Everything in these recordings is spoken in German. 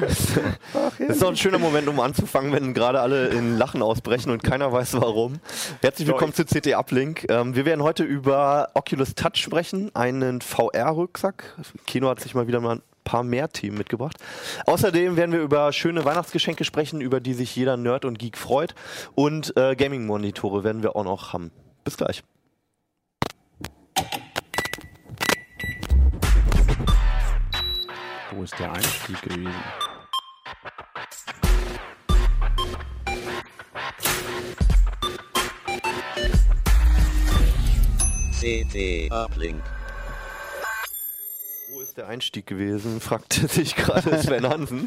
das ist doch ein schöner Moment, um anzufangen, wenn gerade alle in Lachen ausbrechen und keiner weiß warum. Herzlich willkommen zu CT Uplink. Ähm, wir werden heute über Oculus Touch sprechen, einen VR-Rucksack. Kino hat sich mal wieder mal ein paar mehr Themen mitgebracht. Außerdem werden wir über schöne Weihnachtsgeschenke sprechen, über die sich jeder Nerd und Geek freut. Und äh, Gaming-Monitore werden wir auch noch haben. Bis gleich. Ist der Einstieg gewesen? CT Uplink. Der Einstieg gewesen? fragte sich gerade Sven Hansen.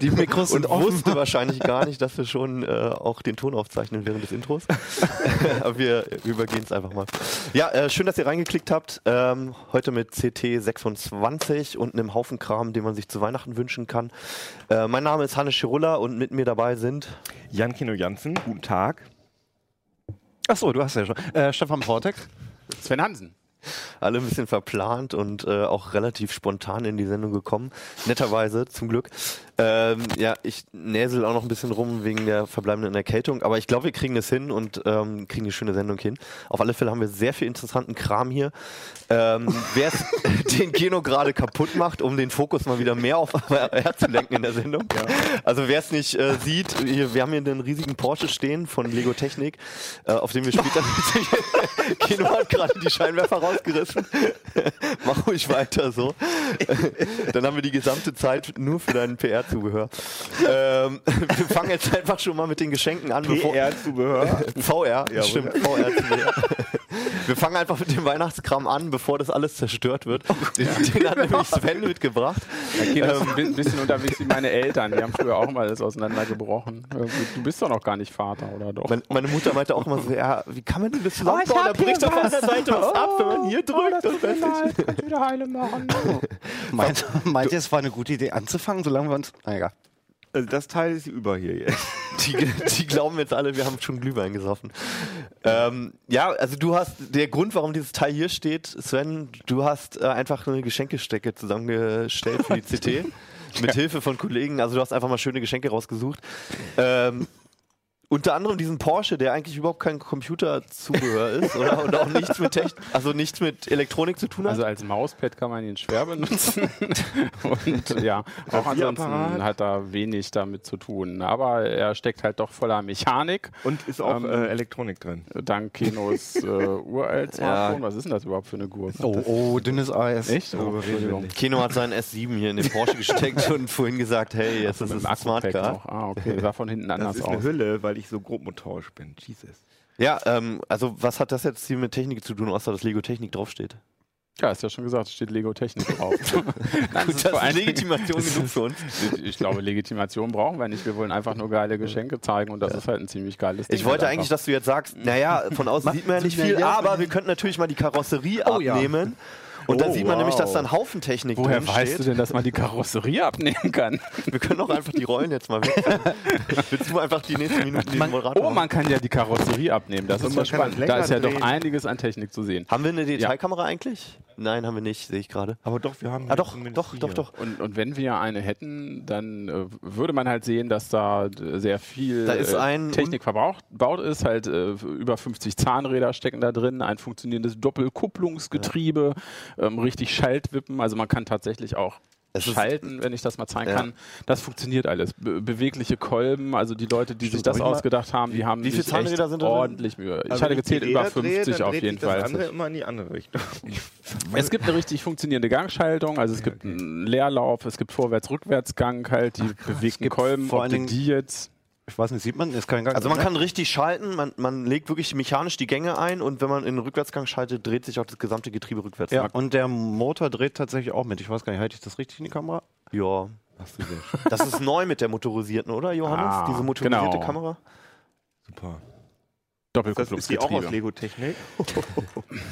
Die Mikros und sind offen. wusste wahrscheinlich gar nicht, dass wir schon äh, auch den Ton aufzeichnen während des Intros. Aber wir übergehen es einfach mal. Ja, äh, schön, dass ihr reingeklickt habt. Ähm, heute mit CT 26 und einem Haufen Kram, den man sich zu Weihnachten wünschen kann. Äh, mein Name ist Hannes Schirulla und mit mir dabei sind Jan Kino Jansen, guten Tag. Achso, du hast ja schon. Äh, Stefan Portex. Sven Hansen. Alle ein bisschen verplant und äh, auch relativ spontan in die Sendung gekommen. Netterweise, zum Glück. Ähm, ja, ich näsel auch noch ein bisschen rum wegen der verbleibenden Erkältung, aber ich glaube, wir kriegen es hin und ähm, kriegen eine schöne Sendung hin. Auf alle Fälle haben wir sehr viel interessanten Kram hier. Ähm, Wer es den Kino gerade kaputt macht, um den Fokus mal wieder mehr auf VR zu lenken in der Sendung. Also wer es nicht äh, sieht, hier, wir haben hier einen riesigen Porsche stehen von Lego Technik, äh, auf dem wir später Kino hat gerade die Scheinwerfer rausgerissen. Mach ruhig weiter so. Dann haben wir die gesamte Zeit nur für deinen PR-Zubehör. Ähm, wir fangen jetzt einfach schon mal mit den Geschenken an. bevor- PR-Zubehör. VR, stimmt, VR-Zubehör. Wir fangen einfach mit dem Weihnachtskram an, bevor das alles zerstört wird. Den, den hat nämlich Sven mitgebracht. Kino ist ein bi- bisschen unterwegs wie meine Eltern. Die haben früher auch mal alles auseinandergebrochen. Du bist doch noch gar nicht Vater, oder doch? Meine, Mutter meinte auch immer so, ja, wie kann man denn das zusammenbauen? Da bricht auf einer Seite was ab, wenn man hier drückt. Das weiß ich. Kannst wieder heile machen. Meint, meint ihr, es war eine gute Idee anzufangen, solange wir uns. Na egal. Also das Teil ist über hier jetzt. Die, die glauben jetzt alle, wir haben schon Glühwein gesoffen. Ähm, ja, also du hast, der Grund, warum dieses Teil hier steht, Sven, du hast äh, einfach eine Geschenkestecke zusammengestellt für die CT. Mit Hilfe von Kollegen. Also du hast einfach mal schöne Geschenke rausgesucht. Ähm, unter anderem diesen Porsche, der eigentlich überhaupt kein Computerzubehör ist, oder? Und auch nichts mit Technik, also nichts mit Elektronik zu tun hat. Also als Mauspad kann man ihn schwer benutzen. Und ja, auch ansonsten hat er wenig damit zu tun. Aber er steckt halt doch voller Mechanik. Und ist auch Ähm, äh, Elektronik drin. Dank Kinos äh, uralt Smartphone. Was ist denn das überhaupt für eine Gurke? Oh, oh, dünnes Eis. Echt? Oh, Entschuldigung. Keno hat seinen S7 hier in den Porsche gesteckt und vorhin gesagt, hey, jetzt ist es ein Smart Car. Ah, okay. Sah von hinten Das anders ist eine aus. Hülle, weil ich so grobmotorisch bin. Jesus. Ja, ähm, also was hat das jetzt hier mit Technik zu tun, außer dass Lego Technik draufsteht? Ja, ist ja schon gesagt, es steht Lego Technik drauf. Nein, Gut, ist das vor ist Legitimation genug für uns. Ich- Ich glaube, Legitimation brauchen wir nicht. Wir wollen einfach nur geile Geschenke zeigen und das ist halt ein ziemlich geiles Ding. Ich wollte halt eigentlich, dass du jetzt sagst, naja, von außen sieht man ja nicht viel, aber wir könnten natürlich mal die Karosserie ja. abnehmen. Und dann Oh, sieht man nämlich, dass da wow. ein Haufen Technik Woher drin weißt du steht. denn, dass man die Karosserie abnehmen kann? Wir können auch einfach die Rollen jetzt mal weg. Willst du einfach die nächsten Minuten den Moderator Oh, man kann ja die Karosserie abnehmen. Das Und ist man ja das spannend. Da ist ja doch drehen. einiges an Technik zu sehen. Haben wir eine Detailkamera eigentlich? Nein, haben wir nicht, sehe ich gerade. Aber doch, wir haben Ah doch, zumindest doch, hier. doch, doch. Und, und wenn wir eine hätten, dann äh, würde man halt sehen, dass da sehr viel Da ist äh, ein- Technik verbraucht baut ist. Halt äh, über 50 Zahnräder stecken da drin, ein funktionierendes Doppelkupplungsgetriebe, ähm, richtig Schaltwippen. Also man kann tatsächlich auch schalten, wenn ich das mal zeigen Ja. kann. Das funktioniert alles. Be bewegliche Kolben, also die Leute, die sich das ausgedacht haben, die haben wie viele sich Zahnräder echt ordentlich Mühe. Ich Also hatte gezählt über Räder drehe, 50 dann auf jeden Fall. Das andere immer in die andere Richtung. Es gibt eine richtig funktionierende Gangschaltung, also es gibt einen Leerlauf, es gibt Vorwärts-Rückwärtsgang, halt die bewegten gibt Kolben, vor ob die jetzt. Ich weiß nicht, sieht man? Ist kein Gang. Also man kann richtig schalten, man, man legt wirklich mechanisch die Gänge ein und wenn man in den Rückwärtsgang schaltet, dreht sich auch das gesamte Getriebe rückwärts. Ja, und der Motor dreht tatsächlich auch mit. Ich weiß gar nicht, halte ich das richtig in die Kamera? ja. Sehr schön. Das ist neu mit der motorisierten, oder Johannes? Ah, Diese motorisierte genau. Kamera? Super. Das ist die auch aus. Lego-Technik.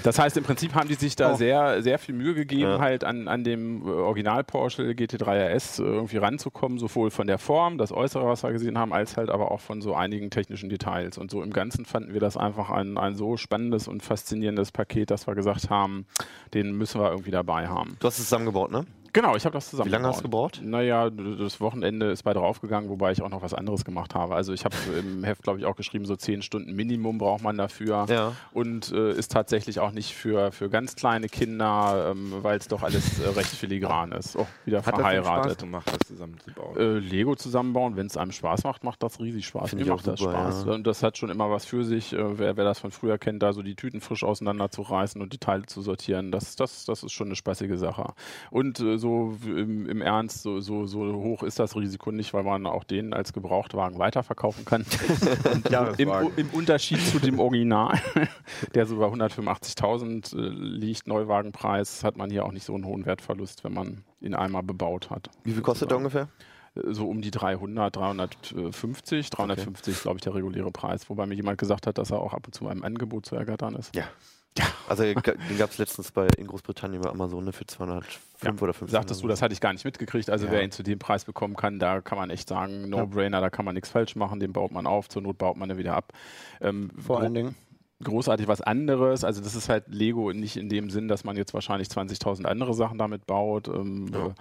Das heißt, im Prinzip haben die sich da Oh. sehr, sehr viel Mühe gegeben, Ja. halt an, an dem äh, Original Porsche GT3 RS äh, irgendwie ranzukommen, sowohl von der Form, das Äußere, was wir gesehen haben, als halt aber auch von so einigen technischen Details. Und so im Ganzen fanden wir das einfach ein, ein so spannendes und faszinierendes Paket, dass wir gesagt haben, den müssen wir irgendwie dabei haben. Du hast es zusammengebaut, ne? Genau, ich habe das zusammen. Wie lange hast du gebraucht? Naja, das Wochenende ist bei draufgegangen, wobei ich auch noch was anderes gemacht habe. Also ich habe im Heft, glaube ich, auch geschrieben, so zehn Stunden Minimum braucht man dafür. Ja. Und äh, ist tatsächlich auch nicht für, für ganz kleine Kinder, ähm, weil es doch alles äh, recht filigran ist. Oh, wieder Hat das denn Spaß verheiratet. gemacht, das zusammenzubauen? Äh, Lego zusammenbauen, wenn es einem Spaß macht, macht das riesig Spaß. Finde Mir ich auch macht das super, Spaß. ja. Und das hat schon immer was für sich. Äh, wer, wer das von früher kennt, da so die Tüten frisch auseinanderzureißen und die Teile zu sortieren, das, das, das ist schon eine spaßige Sache. Und äh, so im, im Ernst, so, so, so hoch ist das Risiko nicht, weil man auch den als Gebrauchtwagen weiterverkaufen kann. Im, Jahreswagen. Im Unterschied zu dem Original, der so bei 185.000 äh, liegt, Neuwagenpreis, hat man hier auch nicht so einen hohen Wertverlust, wenn man ihn einmal bebaut hat. Wie viel kostet der ungefähr? so um die 300, 350, 350 glaube ich der reguläre Preis, wobei mir jemand gesagt hat, dass er auch ab und zu einem Angebot zu ergattern ist. Ja. Also den gab es letztens bei in Großbritannien bei Amazon ne, für 205 oder 5. Sagtest du, das hatte ich gar nicht mitgekriegt. Also Ja. wer ihn zu dem Preis bekommen kann, da kann man echt sagen, No-Brainer, da kann man nichts falsch machen, den baut man auf, zur Not baut man ihn wieder ab. Ähm, Vor allen Dingen. großartig was anderes. Also das ist halt Lego nicht in dem Sinn, dass man jetzt wahrscheinlich 20.000 andere Sachen damit baut. Ähm, Ja.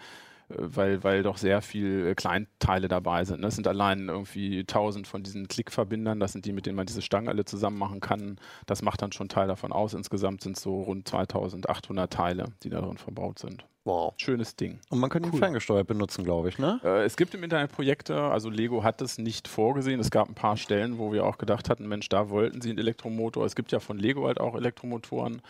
Weil, weil doch sehr viel äh, Kleinteile dabei sind. ne? Das sind allein irgendwie 1000 von diesen Klickverbindern, das sind die, mit denen man diese Stangen alle zusammen machen kann. Das macht dann schon Teil davon aus. Insgesamt sind es so rund 2800 Teile, die da drin verbaut sind. Wow. Schönes Ding. Und man kann ihn ferngesteuert benutzen, glaube ich, ne? Äh, es gibt im Internet Projekte, also Lego hat es nicht vorgesehen. Es gab ein paar Stellen, wo wir auch gedacht hatten, Mensch, da wollten sie einen Elektromotor. Es gibt ja von Lego halt auch Elektromotoren.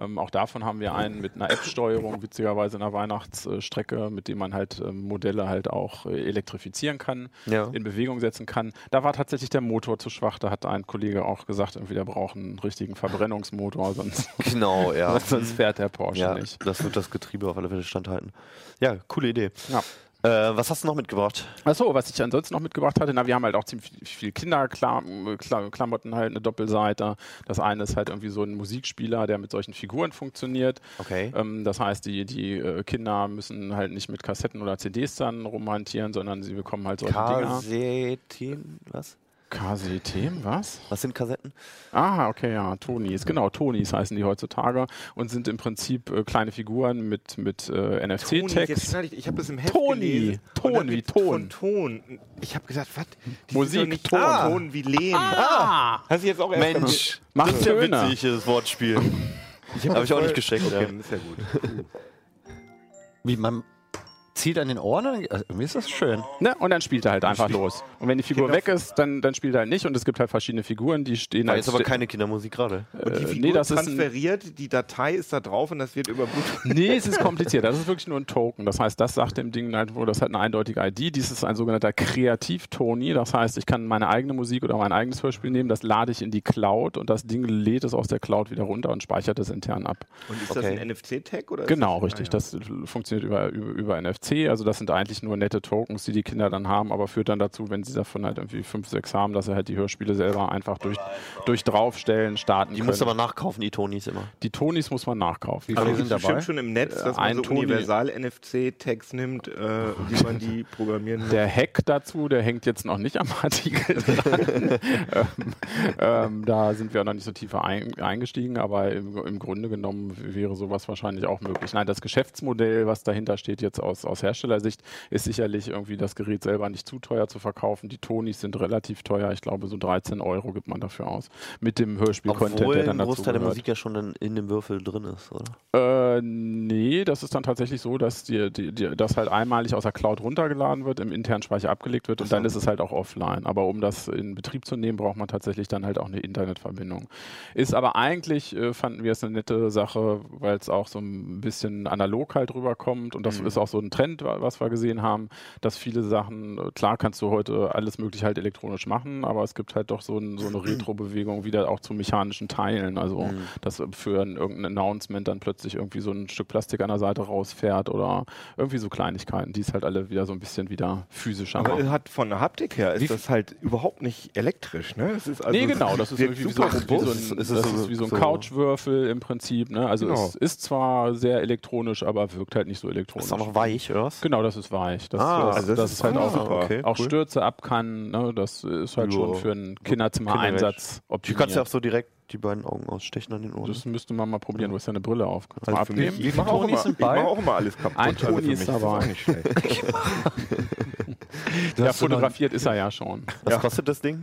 Ähm, auch davon haben wir einen mit einer App-Steuerung, witzigerweise in einer Weihnachtsstrecke, mit dem man halt ähm, Modelle halt auch äh, elektrifizieren kann, Ja. in Bewegung setzen kann. Da war tatsächlich der Motor zu schwach. Da hat ein Kollege auch gesagt, irgendwie der braucht einen richtigen Verbrennungsmotor, sonst, Genau, ja. sonst fährt der Porsche ja, nicht. das wird das Getriebe auf alle Fälle standhalten. Ja, coole Idee. Ja. Äh, was hast du noch mitgebracht? Achso, was ich ansonsten noch mitgebracht hatte, na, wir haben halt auch ziemlich viel- Kinderklamotten halt, eine Doppelseite. Das eine ist halt irgendwie so ein Musikspieler, der mit solchen Figuren funktioniert. Okay. Ähm, das heißt, die, die äh, Kinder müssen halt nicht mit Kassetten oder CDs dann rumhantieren, sondern sie bekommen halt solche Dinger. Kassetten, was? KCT, was? Was sind Kassetten? Ah, okay, ja, Tonis. Genau, Tonis heißen die heutzutage und sind im Prinzip äh, kleine Figuren mit, mit äh, NFC-Text. ich, ich habe das im Heft Toni. gelesen. Ton wie Ton. Von Ton. Ich habe gesagt, was? Musik, Ton. Ah. Ton wie Lehm. Ah! Hast du jetzt auch erst Mensch, Macht das ist ja witzig, das Wortspiel. Ich Habe ich auch nicht gescheckt. Okay, Ja. ist ja gut. Wie man zielt an den Ohren? Also, irgendwie ist das schön. Ne? Und dann spielt er halt einfach los. Und wenn die Figur Kinder- weg ist, dann, dann spielt er halt nicht. Und es gibt halt verschiedene Figuren, die stehen War als jetzt aber ste- keine Kindermusik gerade. Und die Äh, Figur nee, das ist ein- transferiert, die Datei ist da drauf und das wird über Bluetooth. Nee, es ist kompliziert. Das ist wirklich nur ein Token. Das heißt, das sagt dem Ding halt, wo das hat eine eindeutige ID. Dies ist ein sogenannter Kreativ-Toni. Das heißt, ich kann meine eigene Musik oder mein eigenes Hörspiel nehmen, das lade ich in die Cloud und das Ding lädt es aus der Cloud wieder runter und speichert es intern ab. Und ist Okay. das ein NFC-Tag? oder ist Genau, das, richtig. Ah, Das äh, funktioniert über, über, über NFC. Also das sind eigentlich nur nette Tokens, die die Kinder dann haben, aber führt dann dazu, wenn sie davon halt irgendwie fünf, sechs haben, dass sie halt die Hörspiele selber einfach durch, durch draufstellen, starten Die können. musst du aber nachkaufen, die Tonis immer. die Tonis muss man nachkaufen. Wie Aber viele es sind dabei? schon im Netz, dass Ein man so Universal-NFC-Tags nimmt, äh, wie man die programmieren muss. Der Hack dazu, der hängt jetzt noch nicht am Artikel dran. ähm, ähm, da sind wir noch nicht so tief ein, eingestiegen, aber im, im Grunde genommen wäre sowas wahrscheinlich auch möglich. Nein, das Geschäftsmodell, was dahinter steht jetzt aus, aus Herstellersicht, ist sicherlich irgendwie das Gerät selber nicht zu teuer zu verkaufen. Die Tonis sind relativ teuer. Ich glaube, so 13 Euro gibt man dafür aus. Mit dem Hörspiel-Content, der dann dazu Großteil der gehört. Musik ja schon in, in dem Würfel drin ist, oder? Äh, nee, das ist dann tatsächlich so, dass die, die, die, das halt einmalig aus der Cloud runtergeladen wird, im internen Speicher abgelegt wird und dann ist es halt auch offline. Aber um das in Betrieb zu nehmen, braucht man tatsächlich dann halt auch eine Internetverbindung. Ist aber eigentlich, äh, fanden wir es eine nette Sache, weil es auch so ein bisschen analog halt rüberkommt und das ist auch so ein Trend, wa- was wir gesehen haben, dass viele Sachen, äh, klar kannst du heute alles mögliche halt elektronisch machen, aber es gibt halt doch so, ein, so eine Retro-Bewegung wieder auch zu mechanischen Teilen. Also, dass für ein, irgendein Announcement dann plötzlich irgendwie so ein Stück Plastik an der Seite rausfährt oder irgendwie so Kleinigkeiten, die es halt alle wieder so ein bisschen wieder physischer Aber machen. hat von der Haptik her ist das halt überhaupt nicht elektrisch, ne? Es ist also nee, genau, das ist irgendwie wie so, wie so ein, ist das ist wie so ein so- Couchwürfel im Prinzip. Ne? Also Genau. es ist zwar sehr elektronisch, aber wirkt halt nicht so elektronisch. Ist auch noch weich, oder was? Genau, das ist weich. Das, Ah, das, also das das ist ist halt auch, super. okay, auch cool. Stürze ab kann. Ne? Das ist halt Ja. schon für einen Kinderzimmer-Einsatz kannst du ja auch optimiert. so direkt die beiden Augen ausstechen an den Ohren. Das müsste man mal probieren. Du hast ja eine Brille auf. Kannst Also für mich- abnehmen? Ich mache auch, immer- ich mach auch immer alles kaputt. Ein also Toni für ist dabei. auch nicht schlecht. Ja, fotografiert ist er ja schon. Was Ja. kostet das Ding?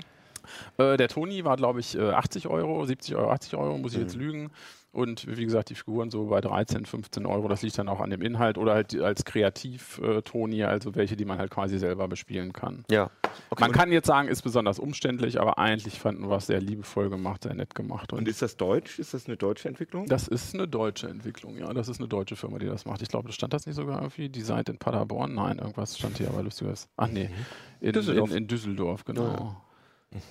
Äh, der Toni war, glaube ich, äh, 80 Euro, 70 Euro, 80 Euro, muss ich Mhm. jetzt lügen. Und wie gesagt, die Figuren so bei 13, 15 Euro. Das liegt dann auch an dem Inhalt oder halt die- als Kreativ-Toni, also welche, die man halt quasi selber bespielen kann. Ja. Okay. Man kann jetzt sagen, ist besonders umständlich, aber eigentlich fanden wir es sehr liebevoll gemacht, sehr nett gemacht. Und Und ist das deutsch? Ist das eine deutsche Entwicklung? das ist eine deutsche Entwicklung, ja. Das ist eine deutsche Firma, die das macht. Ich glaube, stand das nicht sogar irgendwie? Designed in Paderborn? Nein, irgendwas stand hier aber lustiges. Ach nee, in Düsseldorf. In, in Düsseldorf, genau. Ja.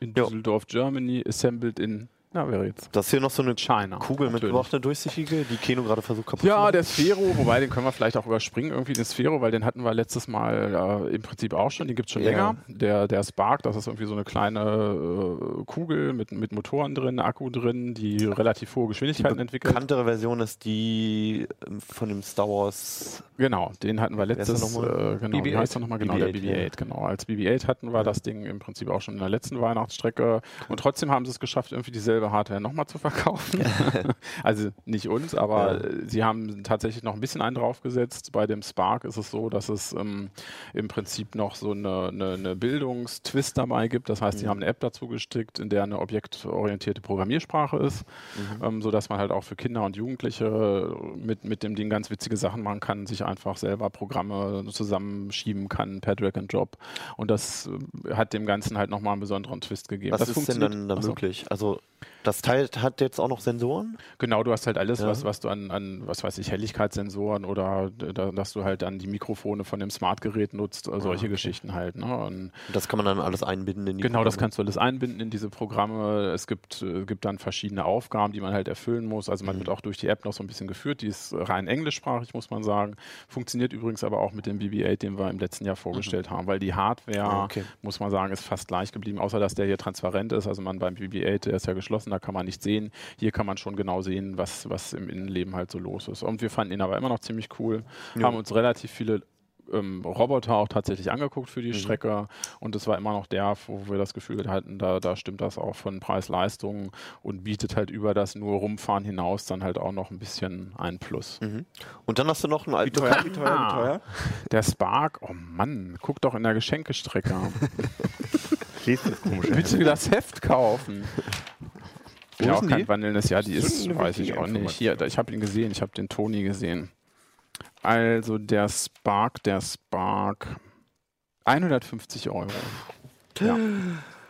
In Ja. Düsseldorf, Germany, assembled in, na, wäre jetzt Das ist hier noch so eine China. Kugel natürlich. mitgebracht, eine durchsichtige, die Keno gerade versucht kaputt zu Ja, machen. der Sphero, wobei den können wir vielleicht auch überspringen, irgendwie den Sphero, weil den hatten wir letztes Mal äh, im Prinzip auch schon, den gibt es schon Ja. länger. Der, der Spark, das ist irgendwie so eine kleine äh, Kugel mit, mit Motoren drin, Akku drin, die relativ hohe Die Geschwindigkeiten entwickelt. bekanntere Version ist die ähm, von dem Star Wars. Genau, den hatten wir der letztes, nochmal? äh, genau, wie BB-8. heißt er nochmal? Genau, der BB-8, BB-8, genau. Als BB-8 hatten wir das Ding im Prinzip auch schon in der letzten Weihnachtsstrecke und trotzdem haben sie es geschafft, irgendwie dieselbe Hardware nochmal zu verkaufen. also nicht uns, aber Ja. äh, sie haben tatsächlich noch ein bisschen einen draufgesetzt. Bei dem Spark ist es so, dass es ähm, im Prinzip noch so eine, eine, eine Bildungstwist dabei gibt. Das heißt, sie Mhm. haben eine App dazu gestrickt, in der eine objektorientierte Programmiersprache ist, Mhm. ähm, sodass man halt auch für Kinder und Jugendliche mit, mit dem Ding ganz witzige Sachen machen kann, sich einfach selber Programme zusammenschieben kann per Drag and Drop. Und das äh, hat dem Ganzen halt nochmal einen besonderen Twist gegeben. Was das ist denn dann da möglich? Also das Teil hat jetzt auch noch Sensoren? Genau, du hast halt alles, Ja. was, was du an, an, was weiß ich, Helligkeitssensoren oder da, dass du halt dann die Mikrofone von dem Smartgerät nutzt, äh, solche Ah, okay. Geschichten halt. Ne? Und das kann man dann alles einbinden in die Genau, das Programme? kannst du alles einbinden in diese Programme. Es gibt, äh, gibt dann verschiedene Aufgaben, die man halt erfüllen muss. Also man Mhm. wird auch durch die App noch so ein bisschen geführt. Die ist rein englischsprachig, muss man sagen. Funktioniert übrigens aber auch mit dem BB-8, den wir im letzten Jahr vorgestellt haben, weil die Hardware, Ah, okay. muss man sagen, ist fast gleich geblieben, außer dass der hier transparent ist. Also man beim BB-8, der ist ja geschlossen, da kann man nicht sehen. Hier kann man schon genau sehen, was, was im Innenleben halt so los ist. Und wir fanden ihn aber immer noch ziemlich cool, Ja. haben uns relativ viele ähm, Roboter auch tatsächlich angeguckt für die Mhm. Strecke und es war immer noch der, wo wir das Gefühl hatten, da, da stimmt das auch von Preis-Leistung und bietet halt über das nur Rumfahren hinaus dann halt auch noch ein bisschen ein Plus. Mhm. Und dann hast du noch einen Wie alten teuer, wie teuer, wie teuer? Der Spark, oh Mann, guck doch in der Geschenkestrecke. Lest das komisch. Bitte das Heft kaufen. Wo ja, auch kein die? wandelndes Jahr, die ist weiß ich auch nicht. Hier, ich habe ihn gesehen, ich habe den Toni gesehen. Also der Spark, der Spark, 150 Euro. Ja,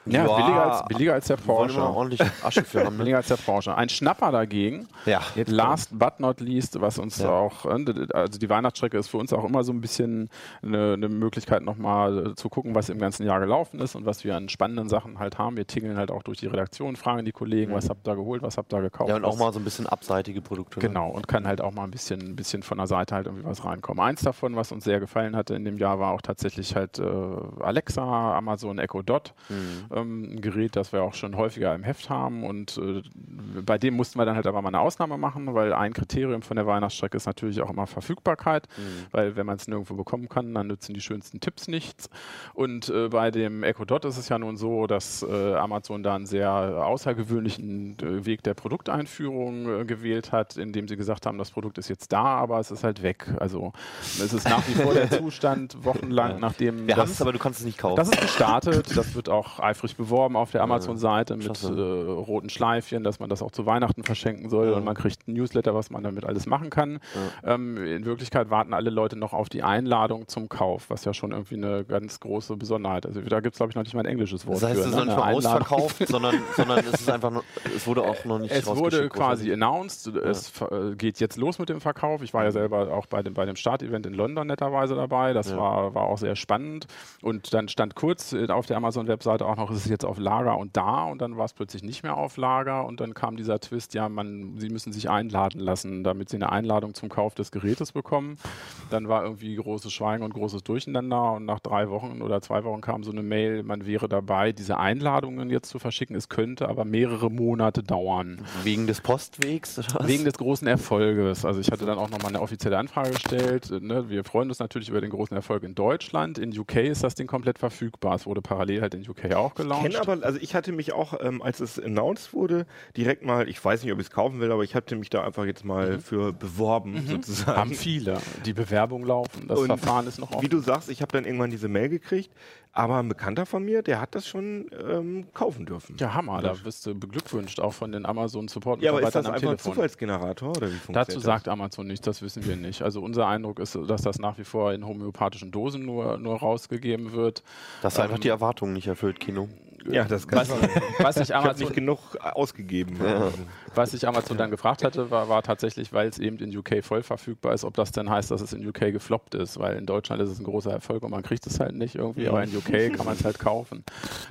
ja Ja, billiger, als, billiger als der Wir Porsche. ordentlich Asche für haben. Ne? Billiger als der Porsche. Ein Schnapper dagegen, Ja. last but not least, was uns Ja. auch, äh, also die Weihnachtsstrecke ist für uns auch immer so ein bisschen eine, eine Möglichkeit nochmal zu gucken, was im ganzen Jahr gelaufen ist und was wir an spannenden Sachen halt haben. Wir tingeln halt auch durch die Redaktion, fragen die Kollegen, Mhm. was habt ihr geholt, was habt ihr gekauft. Ja, und auch mal so ein bisschen abseitige Produkte. ne? Genau, und kann halt auch mal ein bisschen, ein bisschen von der Seite halt irgendwie was reinkommen. Eins davon, was uns sehr gefallen hatte in dem Jahr, war auch tatsächlich halt äh, Alexa, Amazon Echo Dot, Mhm. Ähm, ein Gerät, das wir auch schon häufiger im Heft haben. Und äh, bei dem mussten wir dann halt aber mal eine Ausnahme machen, weil ein Kriterium von der Weihnachtsstrecke ist natürlich auch immer Verfügbarkeit, Mhm. weil wenn man es nirgendwo bekommen kann, dann nützen die schönsten Tipps nichts. Und äh, bei dem Echo Dot ist es ja nun so, dass äh, Amazon da einen sehr außergewöhnlichen äh, Weg der Produkteinführung äh, gewählt hat, indem sie gesagt haben, das Produkt ist jetzt da, aber es ist halt weg. Also es ist nach wie vor der Zustand, wochenlang nachdem Wir haben es, aber du kannst es nicht kaufen. das ist gestartet, das wird auch eifrig beworben auf der Amazon-Seite mit äh, roten Schleifchen, dass man das auch zu Weihnachten verschenken soll Ja. und man kriegt ein Newsletter, was man damit alles machen kann. Ähm, in Wirklichkeit warten alle Leute noch auf die Einladung zum Kauf, was ja schon irgendwie eine ganz große Besonderheit ist. Also da gibt es, glaube ich, noch nicht mal ein englisches Wort das heißt, für. es ist ne? noch nicht mal ausverkauft, sondern, sondern es ist einfach nur, es wurde auch noch nicht Es wurde quasi announced, es ver- äh, geht jetzt los mit dem Verkauf. Ich war ja selber auch bei dem, bei dem Startevent in London netterweise dabei. Das Ja. war, war auch sehr spannend. Und dann stand kurz äh, auf der Amazon-Webseite auch noch, es ist jetzt auf Lager und da. Und dann war es plötzlich nicht mehr auf Lager. Und dann kam dieser Twist, ja, man, sie müssen sich einladen lassen, damit sie eine Einladung zum Kauf des Gerätes bekommen. Dann war irgendwie großes Schweigen und großes Durcheinander. Und nach drei Wochen oder zwei Wochen kam so eine Mail, man wäre dabei, diese Einladungen jetzt zu verschicken. Es könnte aber mehrere Monate dauern. Wegen des Postwegs oder was? Wegen des großen Erfolges. Also ich hatte dann auch nochmal eine offizielle Anfrage gestellt. Ne? Wir freuen uns natürlich über den großen Erfolg in Deutschland. In UK ist das Ding komplett verfügbar. Es wurde parallel halt in UK auch gelauncht. kenne aber, also ich hatte mich auch, ähm, als es announced wurde, direkt mal, ich weiß nicht, ob ich es kaufen will, aber ich hatte mich da einfach jetzt mal für beworben, sozusagen. Haben viele, die Bewerbung laufen. Das Und Verfahren ist noch Wie offen. du sagst, ich habe dann irgendwann diese Mail gekriegt, aber ein Bekannter von mir, der hat das schon ähm, kaufen dürfen. Ja, Hammer, da wirst du beglückwünscht, auch von den Amazon Support Ja, aber ist das am einfach ein Telefon. Zufallsgenerator oder wie funktioniert Dazu das? sagt Amazon nichts, das wissen wir nicht. Also unser Eindruck ist, dass das nach wie vor in homöopathischen Dosen nur, nur rausgegeben wird. Das ist einfach die Erwartungen nicht erfüllt, Kino. Ja, das kann Was, was Ich Amazon nicht genug ausgegeben. Was ich Amazon dann gefragt hatte, war, war tatsächlich, weil es eben in UK voll verfügbar ist, ob das denn heißt, dass es in UK gefloppt ist, weil in Deutschland ist es ein großer Erfolg und man kriegt es halt nicht irgendwie, aber in UK kann man es halt kaufen.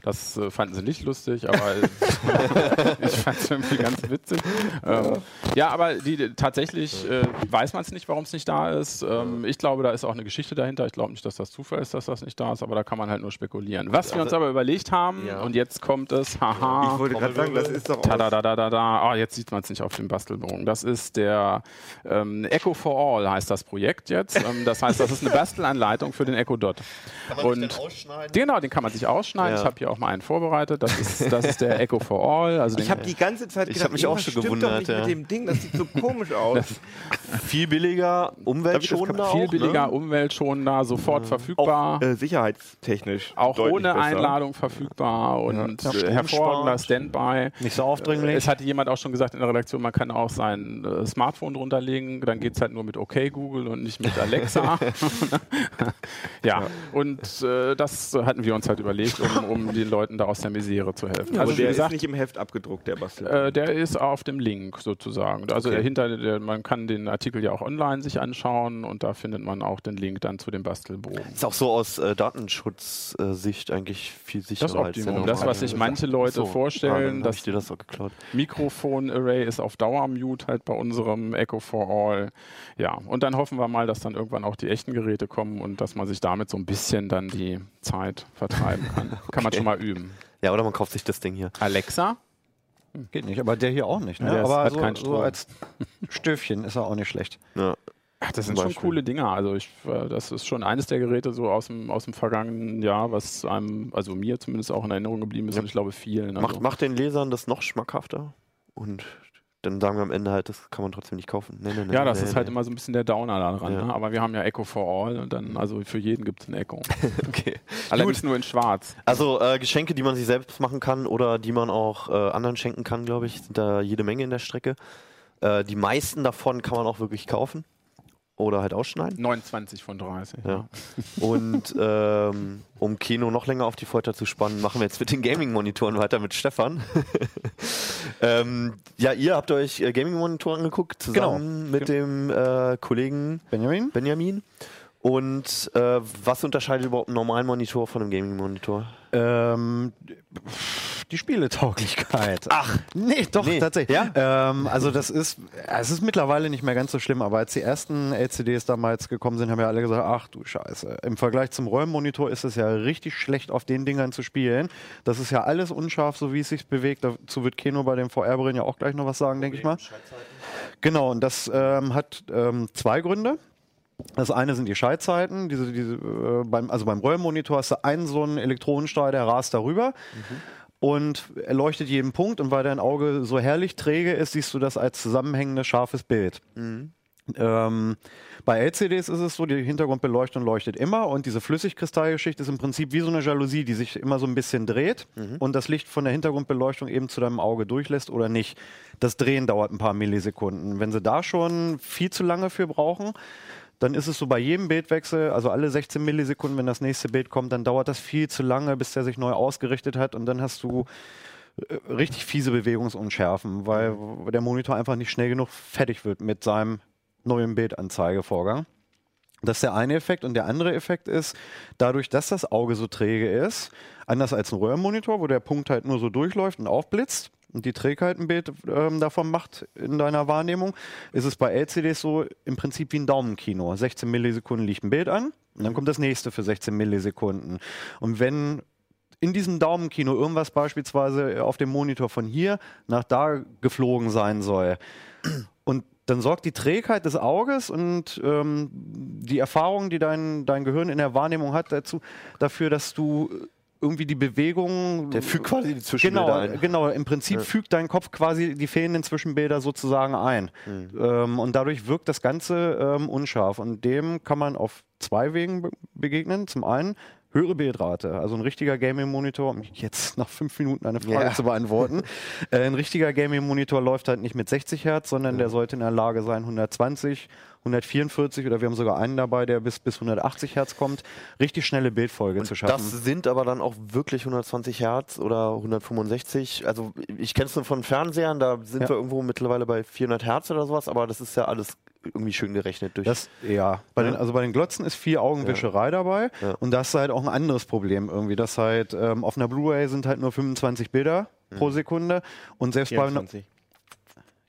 Das äh, fanden sie nicht lustig, aber ich fand es irgendwie ganz witzig. Ähm, ja, aber die, tatsächlich äh, weiß man es nicht, warum es nicht da ist. Ähm, ich glaube, da ist auch eine Geschichte dahinter. Ich glaube nicht, dass das Zufall ist, dass das nicht da ist, aber da kann man halt nur spekulieren. Was wir uns aber überlegt haben, Ja. Und jetzt kommt es, haha. Ich wollte gerade sagen, das ist doch Ta da da da da da. Ah, jetzt sieht man es nicht auf dem Bastelbogen. Das ist der ähm, Echo for All heißt das Projekt jetzt. Ähm, das heißt, das ist eine Bastelanleitung für den Echo Dot. Und genau, den kann man sich ausschneiden. Ja. Ich habe hier auch mal einen vorbereitet. Das ist, das ist der Echo for All. Also ich den, habe die ganze Zeit Ich gedacht, hab mich auch schon stimmt doch gewundert, nicht ja. mit dem Ding, das sieht so komisch aus. Viel billiger, umweltschonender viel auch, billiger, ne? umweltschonender, sofort verfügbar. auch äh, sicherheitstechnisch Auch ohne besser. Einladung verfügbar und Ja, äh, hervorragender. Standby. Nicht so aufdringlich. Es hatte jemand auch schon gesagt in der Redaktion, man kann auch sein äh, Smartphone drunter legen, dann geht es halt nur mit OK Google und nicht mit Alexa. ja, und äh, das hatten wir uns halt überlegt, um, um den Leuten da aus der Misere zu helfen. Also also der gesagt, ist nicht im Heft abgedruckt, der Bastel. äh, der ist auf dem Link sozusagen. Also Okay. hinter der, man kann den Artikel ja auch online sich anschauen und da findet man auch den Link dann zu dem Bastelbogen. Ist auch so aus äh, Datenschutzsicht eigentlich viel sicherer Das als der Optimum, das, was sich manche Leute So. Vorstellen, hab das das. Mikrofon-Array ist auf Dauermute halt bei unserem Echo for All. Ja, und dann hoffen wir mal, dass dann irgendwann auch die echten Geräte kommen und dass man sich damit so ein bisschen dann die Zeit vertreiben kann. Kann man schon mal üben. Ja, oder man kauft sich das Ding hier. Alexa? Geht nicht, aber der hier auch nicht. Ne? Der ist- aber hat so, keinen so als Stöfchen ist er auch nicht schlecht. Ja. Ach, das sind schon coole Dinger. Also ich, äh, das ist schon eines der Geräte so aus dem, aus dem vergangenen Jahr, was einem, also mir zumindest auch in Erinnerung geblieben ist Ja. und ich glaube vielen. Also, Macht, macht den Lesern das noch schmackhafter und dann sagen wir am Ende halt, das kann man trotzdem nicht kaufen. Nee, nee, nee, ja, das ist halt immer so ein bisschen der Downer daran. Ja. Ne? Aber wir haben ja Echo for All und dann, also für jeden gibt es ein Echo. Okay. Allerdings nur in schwarz. Also äh, Geschenke, die man sich selbst machen kann oder die man auch äh, anderen schenken kann, glaube ich, sind da jede Menge in der Strecke. Äh, die meisten davon kann man auch wirklich kaufen oder halt ausschneiden. 29 von 30. Ja. Und ähm, um Kino noch länger auf die Folter zu spannen, machen wir jetzt mit den Gaming-Monitoren weiter mit Stefan. ähm, ja, ihr habt euch äh, Gaming-Monitore angeguckt, zusammen mit dem äh, Kollegen Benjamin? Benjamin. Und äh, was unterscheidet überhaupt einen normalen Monitor von einem Gaming-Monitor? Ähm, die Spieletauglichkeit. Ach, nee, doch, Nee. tatsächlich. Ja? Ähm, also das ist, es ist mittlerweile nicht mehr ganz so schlimm, aber als die ersten LCDs damals gekommen sind, haben ja alle gesagt, ach du Scheiße. Im Vergleich zum Röhrenmonitor ist es ja richtig schlecht, auf den Dingern zu spielen. Das ist ja alles unscharf, so wie es sich bewegt. Dazu wird Keno bei den VR-Brillen ja auch gleich noch was sagen, denke ich mal. Genau, und das ähm, hat ähm, zwei Gründe. Das eine sind die Schaltzeiten. Diese, diese, äh, beim, also beim Röhrenmonitor hast du einen so einen Elektronenstrahl, der rast darüber. Und er leuchtet jeden Punkt und weil dein Auge so herrlich träge ist, siehst du das als zusammenhängendes, scharfes Bild. Ähm, bei LCDs ist es so, die Hintergrundbeleuchtung leuchtet immer und diese Flüssigkristallgeschichte ist im Prinzip wie so eine Jalousie, die sich immer so ein bisschen dreht und das Licht von der Hintergrundbeleuchtung eben zu deinem Auge durchlässt oder nicht. Das Drehen dauert ein paar Millisekunden. Wenn sie da schon viel zu lange für brauchen, dann ist es so bei jedem Bildwechsel, also alle 16 Millisekunden, wenn das nächste Bild kommt, dann dauert das viel zu lange, bis der sich neu ausgerichtet hat und dann hast du äh, richtig fiese Bewegungsunschärfen, weil der Monitor einfach nicht schnell genug fertig wird mit seinem neuen Bildanzeigevorgang. Das ist der eine Effekt. Und der andere Effekt ist, dadurch, dass das Auge so träge ist, anders als ein Röhrenmonitor, wo der Punkt halt nur so durchläuft und aufblitzt die Trägheit ein Bild ähm, davon macht in deiner Wahrnehmung, ist es bei LCDs so im Prinzip wie ein Daumenkino. 16 Millisekunden liegt ein Bild an und dann kommt das nächste für 16 Millisekunden. Und wenn in diesem Daumenkino irgendwas beispielsweise auf dem Monitor von hier nach da geflogen sein soll. Und dann sorgt die Trägheit des Auges und ähm, die Erfahrung, die dein, dein Gehirn in der Wahrnehmung hat, dazu, dafür, dass du irgendwie die Bewegung. Der fügt quasi die Zwischenbilder Genau, ein. genau. Im Prinzip Ja. fügt dein Kopf quasi die fehlenden Zwischenbilder sozusagen ein. Ähm, und dadurch wirkt das Ganze ähm, unscharf. Und dem kann man auf zwei Wegen be begegnen. Zum einen höhere Bildrate, also ein richtiger Gaming-Monitor, um jetzt nach fünf Minuten eine Frage Ja. zu beantworten. äh, ein richtiger Gaming-Monitor läuft halt nicht mit 60 Hertz, sondern der sollte in der Lage sein, 120, 144 oder wir haben sogar einen dabei, der bis, bis 180 Hertz kommt, richtig schnelle Bildfolge zu schaffen. Das sind aber dann auch wirklich 120 Hertz oder 165. Also ich kenne es nur von Fernsehern, da sind Ja. wir irgendwo mittlerweile bei 400 Hertz oder sowas, aber das ist ja alles irgendwie schön gerechnet durch. Das, ja, bei Ja. Den, also bei den Glotzen ist viel Augenwischerei dabei Ja. und das ist halt auch ein anderes Problem irgendwie. Das halt ähm, auf einer Blu-ray sind halt nur 25 Bilder Mhm. pro Sekunde und selbst bei 24.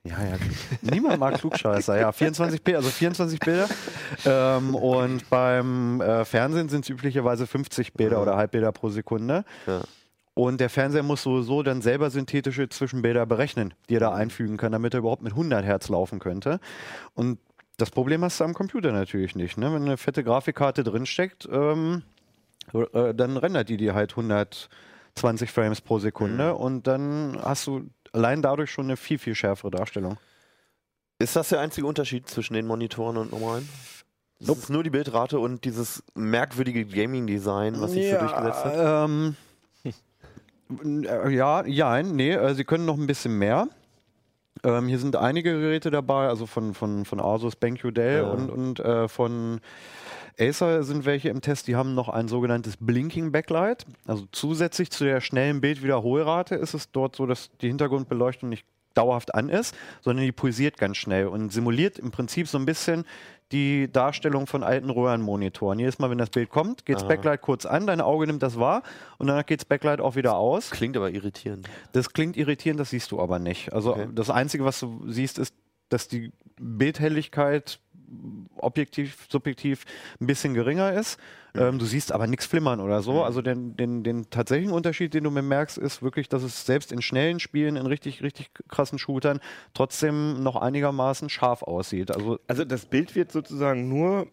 ja, ja, niemand mag Klugscheißer. Ja, 24 Bilder, also 24 Bilder. Ähm, und beim äh, Fernsehen sind es üblicherweise 50 Bilder oder Halbbilder pro Sekunde. Ja. Und der Fernseher muss sowieso dann selber synthetische Zwischenbilder berechnen, die er da einfügen kann, damit er überhaupt mit 100 Hertz laufen könnte. Und das Problem hast du am Computer natürlich nicht. Ne? Wenn eine fette Grafikkarte drinsteckt, ähm, äh, dann rendert die dir halt 120 Frames pro Sekunde und dann hast du allein dadurch schon eine viel, viel schärfere Darstellung. Ist das der einzige Unterschied zwischen den Monitoren und normalen? Das ist nur die Bildrate und dieses merkwürdige Gaming-Design, was sich so durchgesetzt hat. Ähm, äh, ja, ja, nee, äh, sie können noch ein bisschen mehr. Ähm, hier sind einige Geräte dabei, also von, von, von Asus, BenQ, Dell Ja. und, und äh, von Acer sind welche im Test, die haben noch ein sogenanntes Blinking Backlight. Also zusätzlich zu der schnellen Bildwiederholrate ist es dort so, dass die Hintergrundbeleuchtung nicht dauerhaft an ist, sondern die pulsiert ganz schnell und simuliert im Prinzip so ein bisschen die Darstellung von alten Röhrenmonitoren. Jedes Mal, wenn das Bild kommt, geht das Aha. Backlight kurz an, dein Auge nimmt das wahr und danach geht das Backlight auch wieder aus. Klingt aber irritierend. Das klingt irritierend, das siehst du aber nicht. Also Okay. das Einzige, was du siehst, ist, dass die Bildhelligkeit objektiv, subjektiv ein bisschen geringer ist. Ähm, du siehst aber nichts flimmern oder so. Also den, den, den tatsächlichen Unterschied, den du bemerkst, ist wirklich, dass es selbst in schnellen Spielen, in richtig, richtig krassen Shootern trotzdem noch einigermaßen scharf aussieht. Also Also das Bild wird sozusagen nur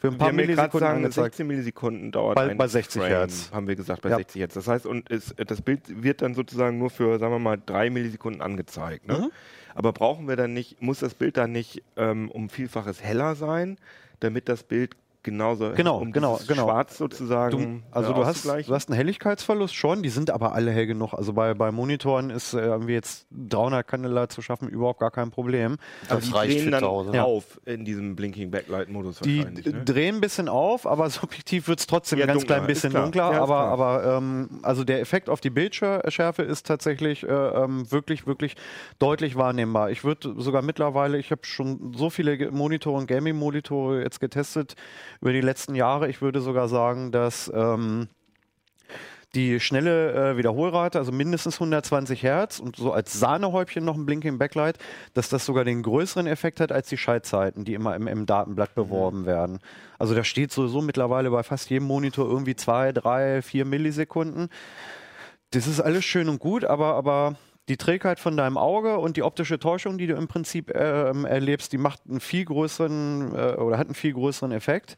für ein paar Millisekunden sagen, angezeigt. 16 Millisekunden dauert Bei- ein bei 60 Frame, Hertz. haben wir gesagt, bei Ja. 60 Hertz. Das heißt, und es, das Bild wird dann sozusagen nur für, sagen wir mal, drei Millisekunden angezeigt. Ne? Mhm. Aber brauchen wir dann nicht, muss das Bild dann nicht ähm, um Vielfaches heller sein, damit das Bild genauso Genau, um genau, genau. Schwarz sozusagen Du, also äh, du hast, du hast einen Helligkeitsverlust schon, die sind aber alle hell genug. Also bei, bei Monitoren ist äh, irgendwie jetzt 300 Candela zu schaffen überhaupt gar kein Problem. aber Das die reicht drehen für dann zu Hause. Ja. auf in diesem Blinking Backlight Modus Die Ne? drehen ein bisschen auf, aber subjektiv wird es trotzdem Ja, ein ganz dunkler, klein bisschen dunkler. Ja, aber aber ähm, also der Effekt auf die Bildschärfe ist tatsächlich äh, ähm, wirklich, wirklich deutlich wahrnehmbar. Ich würde sogar mittlerweile, ich habe schon so viele Monitore und Gaming-Monitore jetzt getestet über die letzten Jahre. Ich würde sogar sagen, dass ähm, die schnelle äh, Wiederholrate, also mindestens 120 Hertz und so als Sahnehäubchen noch ein Blinking Backlight, dass das sogar den größeren Effekt hat als die Schaltzeiten, die immer im, im Datenblatt beworben werden. Also da steht sowieso mittlerweile bei fast jedem Monitor irgendwie zwei, drei, vier Millisekunden. Das ist alles schön und gut, aber, aber die Trägheit von deinem Auge und die optische Täuschung, die du im Prinzip ähm, erlebst, die macht einen viel größeren äh, oder hat einen viel größeren Effekt.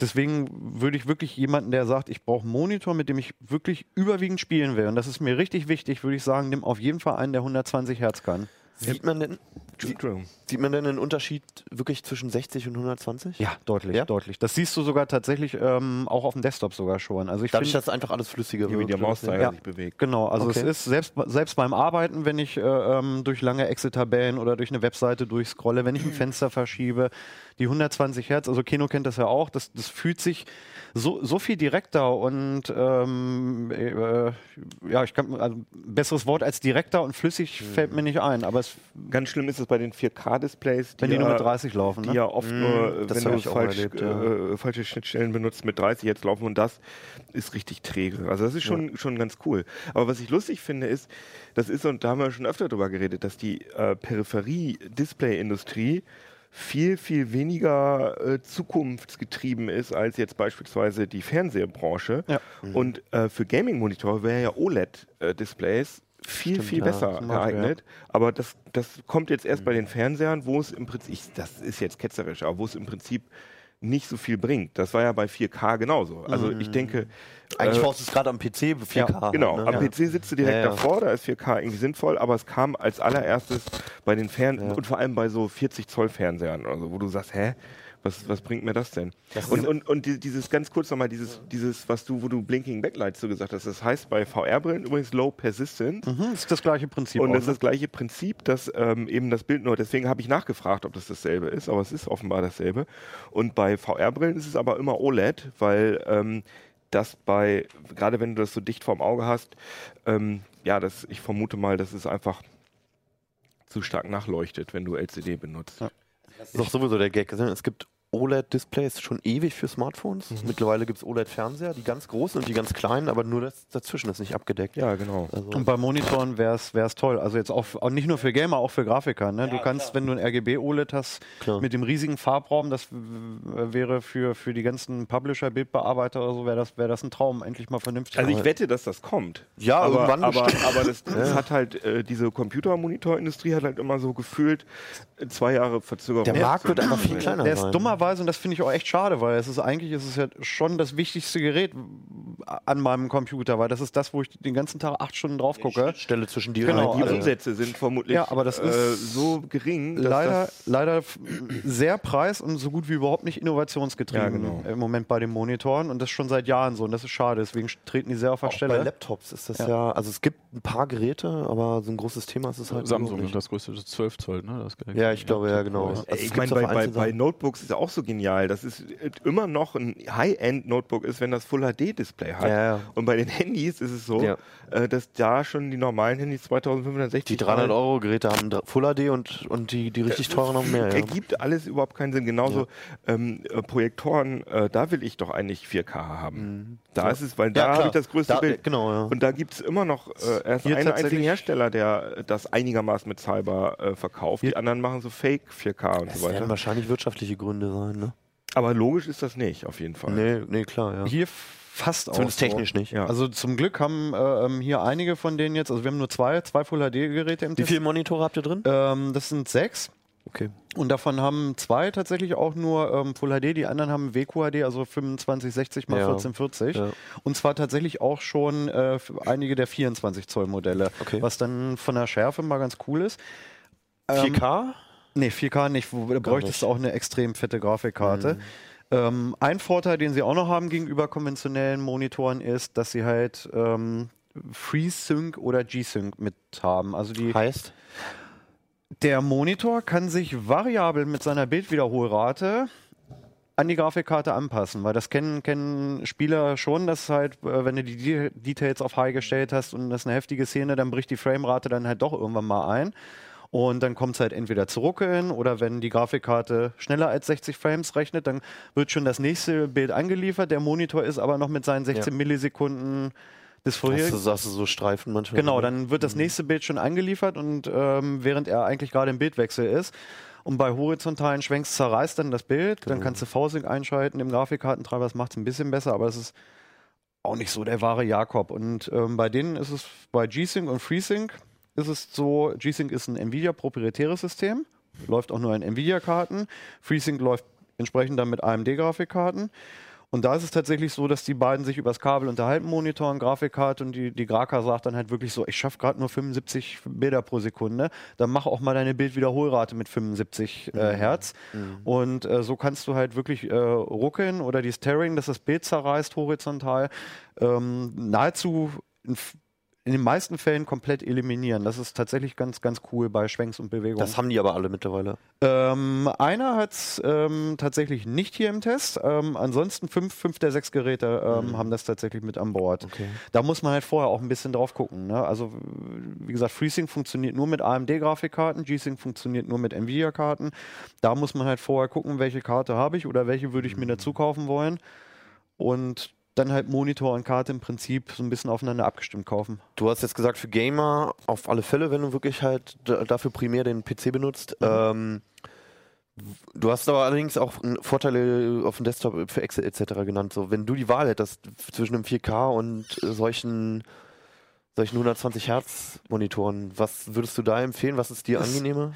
Deswegen würde ich wirklich jemanden, der sagt, ich brauche einen Monitor, mit dem ich wirklich überwiegend spielen will, und das ist mir richtig wichtig, würde ich sagen, nimm auf jeden Fall einen, der 120 Hertz kann. Sieht man denn, sieht man denn einen Unterschied wirklich zwischen 60 und 120? Ja, deutlich, Ja? deutlich. Das siehst du sogar tatsächlich ähm, auch auf dem Desktop sogar schon. Also ich Dadurch, finde, dass einfach alles flüssiger Hier wie der wirkt, Mauszeiger Ja. sich bewegt. Genau, also Okay. es ist selbst, selbst beim Arbeiten, wenn ich äh, ähm, durch lange Excel-Tabellen oder durch eine Webseite durchscrolle, wenn ich ein Fenster verschiebe, die 120 Hertz, also Keno kennt das ja auch, das, das fühlt sich so, so viel direkter und ähm, äh, ja, ich kann, also ein besseres Wort als direkter und flüssig fällt mir nicht ein, aber es, Ganz schlimm ist es bei den 4K-Displays, wenn die nur ja- mit 30 laufen, die ne? ja oft nur, das wenn du falsch, erlebt, ja. äh, falsche Schnittstellen benutzt, mit 30 jetzt laufen und das ist richtig träge. Also das ist schon, schon ganz cool. Aber was ich lustig finde ist, das ist, und da haben wir schon öfter drüber geredet, dass die äh, Peripherie-Display-Industrie viel, viel weniger äh, zukunftsgetrieben ist als jetzt beispielsweise die Fernsehbranche. Ja. Und äh, für Gaming-Monitore wäre ja OLED-Displays viel, Stimmt, viel ja, besser geeignet. Aber das, das kommt jetzt erst bei den Fernsehern, wo es im Prinzip, ich, das ist jetzt ketzerisch, aber wo es im Prinzip nicht so viel bringt. Das war ja bei 4K genauso. Also ich denke, Eigentlich äh, brauchst du es gerade am PC 4K. Genau, ne? am Ja. PC sitzt du direkt Ja, ja. davor, da ist 4K irgendwie sinnvoll, aber es kam als allererstes bei den Fern und vor allem bei so 40 Zoll Fernsehern oder so, wo du sagst, hä, was, was bringt mir das denn? und, und, und die- dieses ganz kurz nochmal, dieses, dieses, was du, wo du Blinking Backlights so gesagt hast, das heißt bei VR-Brillen übrigens Low Persistent. Mhm, ist das gleiche Prinzip. Und auch, das ist das gleiche Prinzip, dass ähm, eben das Bild nur, deswegen habe ich nachgefragt, ob das dasselbe ist, aber es ist offenbar dasselbe. Und bei VR-Brillen ist es aber immer OLED, weil ähm, das bei, gerade wenn du das so dicht vorm Auge hast, ähm, ja, das, ich vermute mal, dass es einfach zu stark nachleuchtet, wenn du LCD benutzt. Ja. Das ist doch sowieso der Gag. Es gibt OLED-Displays schon ewig für Smartphones. Mhm. Mittlerweile gibt es OLED-Fernseher, die ganz großen und die ganz kleinen, aber nur das dazwischen ist nicht abgedeckt. Ja, genau. Also, Und bei Monitoren wäre es toll. Also jetzt auch, auch nicht nur für Gamer, auch für Grafiker. Ne? du kannst, wenn du ein RGB-OLED hast, Klar. mit dem riesigen Farbraum, das wäre für, für die ganzen Publisher, Bildbearbeiter oder so, wäre das, wär das ein Traum, endlich mal vernünftig. Also ich wette, dass das kommt. Ja, aber, irgendwann aber, aber das, das hat halt, äh, diese Computermonitorindustrie hat halt immer so gefühlt äh, zwei Jahre Verzögerung. Der Markt wird einfach viel kleiner der ist sein. Dummerweise, und das finde ich auch echt schade, weil es ist eigentlich ist es ja schon das wichtigste Gerät an meinem Computer, weil das ist das, wo ich den ganzen Tag acht Stunden drauf gucke. Stelle zwischen dir Genau, und Die also- Umsätze sind vermutlich Ja, aber das äh, ist so gering, dass Leider, das leider sehr preis- und so gut wie überhaupt nicht innovationsgetrieben Ja, genau. im Moment bei den Monitoren und das schon seit Jahren so und das ist schade, deswegen treten die sehr auf der auch bei Stelle. Laptops ist das Ja. ja. also es gibt ein paar Geräte, aber so ein großes Thema ist es halt Samsung, das größte das 12 Zoll, ne? Das Ja, ich glaube, ja, genau. Also ich meine, bei, bei, bei. Notebooks ist ja auch so genial. Das ist äh, immer noch ein High-End-Notebook ist, wenn das Full-HD-Display hat. Ja, ja. Und bei den Handys ist es so, Ja. Äh, dass da schon die normalen Handys 2560 Die 300 Euro Geräte haben Full HD und, und die, die richtig teuren noch mehr. Ja. Ergibt alles überhaupt keinen Sinn. Genauso ähm, äh, Projektoren, äh, da will ich doch eigentlich 4K haben. Da ist es, weil da habe ich das größte Da- Bild. Genau, ja. Und da gibt es immer noch äh, erst Hier einen einzigen Hersteller, der das einigermaßen bezahlbar äh, verkauft. Die Hier- anderen machen so Fake 4K und Das so werden weiter. wahrscheinlich wirtschaftliche Gründe sein, ne? Aber logisch ist das nicht, auf jeden Fall. Nee, nee, klar, ja. Hier fast auch. Zumindest technisch nicht. Ja. Also zum Glück haben äh, ähm, hier einige von denen jetzt, also wir haben nur zwei, zwei Full HD Geräte im Wie Test. viele Monitore habt ihr drin? Ähm, das sind sechs. Okay. Und davon haben zwei tatsächlich auch nur ähm, Full HD, die anderen haben WQHD, also 2560 mal Ja. 1440. Ja. Und zwar tatsächlich auch schon äh, einige der 24 Zoll Modelle, Okay. was dann von der Schärfe mal ganz cool ist. Ähm, 4K? Nee, 4K nicht, da bräuchtest du nicht. auch eine extrem fette Grafikkarte. Mhm. Ähm, ein Vorteil, den sie auch noch haben gegenüber konventionellen Monitoren, ist, dass sie halt ähm, FreeSync oder G-Sync mit haben. Also die, Heißt? der Monitor kann sich variabel mit seiner Bildwiederholrate an die Grafikkarte anpassen, weil das kennen, kennen Spieler schon, dass halt, äh, wenn du die De Details auf High gestellt hast und das ist eine heftige Szene, dann bricht die Framerate dann halt doch irgendwann mal ein. Und dann kommt es halt entweder zu ruckeln oder wenn die Grafikkarte schneller als 60 Frames rechnet, dann wird schon das nächste Bild angeliefert. Der Monitor ist aber noch mit seinen 16 Ja. Millisekunden des vorherigen. Hast du, hast du so Streifen manchmal? Genau, dann wird das nächste Bild schon angeliefert und ähm, während er eigentlich gerade im Bildwechsel ist. Und bei horizontalen Schwenks zerreißt dann das Bild, dann kannst du V-Sync einschalten im Grafikkartentreiber, das macht es ein bisschen besser, aber es ist auch nicht so der wahre Jakob. Und ähm, bei denen ist es bei G-Sync und FreeSync ist es so, G-Sync ist ein Nvidia proprietäres System, läuft auch nur in Nvidia-Karten. FreeSync läuft entsprechend dann mit AMD-Grafikkarten. Und da ist es tatsächlich so, dass die beiden sich übers Kabel unterhalten, Monitor und Grafikkarte, und die, die Graka sagt dann halt wirklich so, ich schaffe gerade nur 75 Bilder pro Sekunde, dann mach auch mal deine Bildwiederholrate mit 75 äh, Hertz. Und äh, so kannst du halt wirklich äh, ruckeln oder die Staring, dass das Bild zerreißt horizontal, ähm, nahezu in, f- in den meisten Fällen komplett eliminieren. Das ist tatsächlich ganz, ganz cool bei Schwenks und Bewegungen. Das haben die aber alle mittlerweile. Ähm, einer hat es ähm, tatsächlich nicht hier im Test. Ähm, ansonsten fünf, fünf der sechs Geräte ähm, haben das tatsächlich mit an Bord. Okay. Da muss man halt vorher auch ein bisschen drauf gucken. Ne? Also wie gesagt, FreeSync funktioniert nur mit AMD-Grafikkarten, G-Sync funktioniert nur mit Nvidia-Karten. Da muss man halt vorher gucken, welche Karte habe ich oder welche würde ich mir dazu kaufen wollen. Und dann halt Monitor und Karte im Prinzip so ein bisschen aufeinander abgestimmt kaufen. Du hast jetzt gesagt, für Gamer auf alle Fälle, wenn du wirklich halt da- dafür primär den PC benutzt. Ähm, du hast aber allerdings auch Vorteile auf dem Desktop für Excel etc. genannt. So, wenn du die Wahl hättest zwischen einem 4K und äh, solchen, solchen 120 Hertz Monitoren, was würdest du da empfehlen? Was ist dir angenehmer?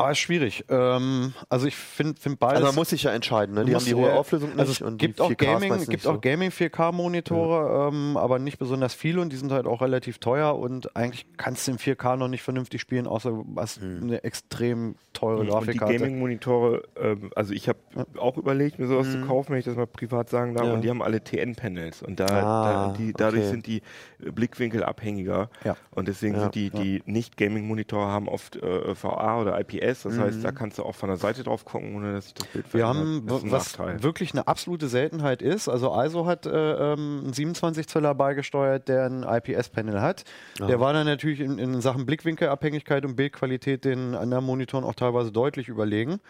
Ah, ist schwierig. Ähm, also ich finde find beides. Also man muss sich ja entscheiden, ne? Die haben die hohe äh, Auflösung nicht Also es und gibt die auch 4K ist Gaming, gibt nicht auch Gaming 4K Monitore, ähm, aber nicht besonders viele und die sind halt auch relativ teuer und eigentlich kannst du in 4K noch nicht vernünftig spielen, außer du hast eine extrem teure Und die Grafikkarte. Gaming-Monitore, ähm, also ich habe auch überlegt, mir sowas zu kaufen, wenn ich das mal privat sagen darf, Ja. und die haben alle TN-Panels und da, Ah, da die, dadurch okay. sind die äh, Blickwinkel abhängiger Ja. und deswegen Ja, sind die, die Nicht-Gaming-Monitore haben oft äh, VA oder IPS, das heißt, Mhm. da kannst du auch von der Seite drauf gucken, ohne dass sich das Bild Wir verändert. haben, ist ein was Nachteil. wirklich eine absolute Seltenheit ist, also ISO hat äh, ähm, einen 27 Zöller beigesteuert, der ein IPS-Panel hat. Der war dann natürlich in, in Sachen Blickwinkelabhängigkeit und Bildqualität den anderen Monitoren auch teilweise deutlich überlegen.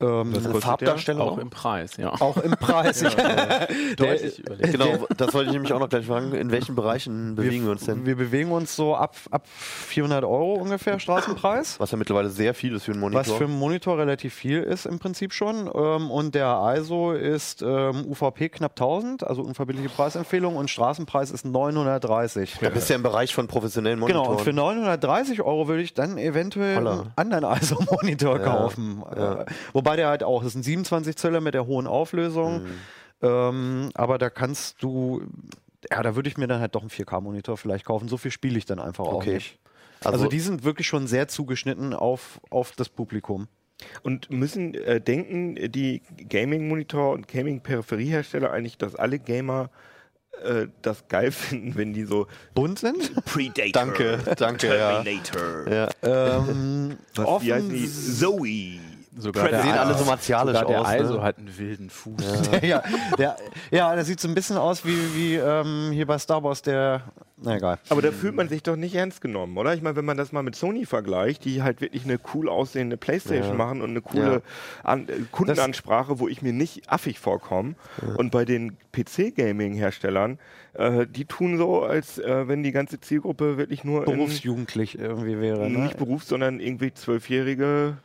Ähm, Farbdarstellung Auch im Preis, ja. auch im Preis. der, Deutlich überlegt. Genau, das wollte ich nämlich auch noch gleich fragen. In welchen Bereichen bewegen wir uns denn? Wir bewegen uns so ab, ab 400 Euro ungefähr Straßenpreis. Was ja mittlerweile sehr viel ist für einen Monitor. Was für einen Monitor relativ viel ist im Prinzip schon. Ähm, und der ISO ist ähm, UVP knapp 1000, also unverbindliche Preisempfehlung. Und Straßenpreis ist 930. da bist du ja im Bereich von professionellen Monitoren. Genau, und für 930 Euro würde ich dann eventuell Holla. einen anderen ISO-Monitor kaufen. Äh, wobei der halt auch, das ist ein 27 Zöller mit der hohen Auflösung. Mhm. Ähm, aber da kannst du, ja, da würde ich mir dann halt doch einen 4K-Monitor vielleicht kaufen. So viel spiele ich dann einfach auch Okay. nicht. Also, Also- die sind wirklich schon sehr zugeschnitten auf, auf das Publikum. Und müssen äh, denken die Gaming-Monitor- und Gaming-Peripheriehersteller eigentlich, dass alle Gamer äh, das geil finden, wenn die so Bunt sind? Predator, Danke, danke, ja. Terminator, Ja. ähm, was, wie heißen offen die? Zoe. Sogar Die sehen alle so martialisch sogar der aus. ISO Ne? hat einen wilden Fuß. ja, der, ja, der sieht so ein bisschen aus wie, wie ähm, hier bei Star Wars der. Na egal. Aber da fühlt man sich doch nicht ernst genommen, oder? Ich meine, wenn man das mal mit Sony vergleicht, die halt wirklich eine cool aussehende Playstation Ja. machen und eine coole Ja. An äh, Kundenansprache, wo ich mir nicht affig vorkomme. Und bei den PC-Gaming-Herstellern, äh, die tun so, als äh, wenn die ganze Zielgruppe wirklich nur in, Berufsjugendlich irgendwie wäre. Ne? nicht Berufs-, sondern irgendwie zwölfjährige,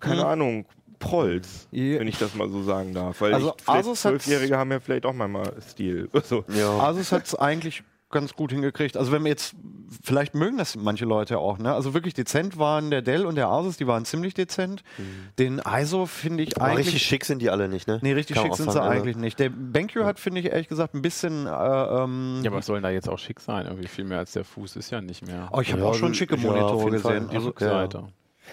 keine Ahnung, Prolls, Ja. wenn ich das mal so sagen darf. Weil Also ich, Asus Zwölfjährige haben ja vielleicht auch manchmal Stil. So. Ja. Asus hat es eigentlich ganz gut hingekriegt. Also wenn wir jetzt, vielleicht mögen das manche Leute auch, ne? Also wirklich dezent waren der Dell und der Asus, die waren ziemlich dezent. Den ISO finde ich Aber eigentlich. richtig schick sind die alle nicht, ne? Nee, richtig Kann schick sind sie sagen, eigentlich nicht. Der BenQ hat, finde ich, ehrlich gesagt, ein bisschen. Äh, ähm, Ja, aber was soll denn da jetzt auch schick sein? Irgendwie viel mehr als der Fuß ist ja nicht mehr. oh, ich habe Ja, auch schon ja, schicke auf Monitore gesehen. die Also, Rückseite.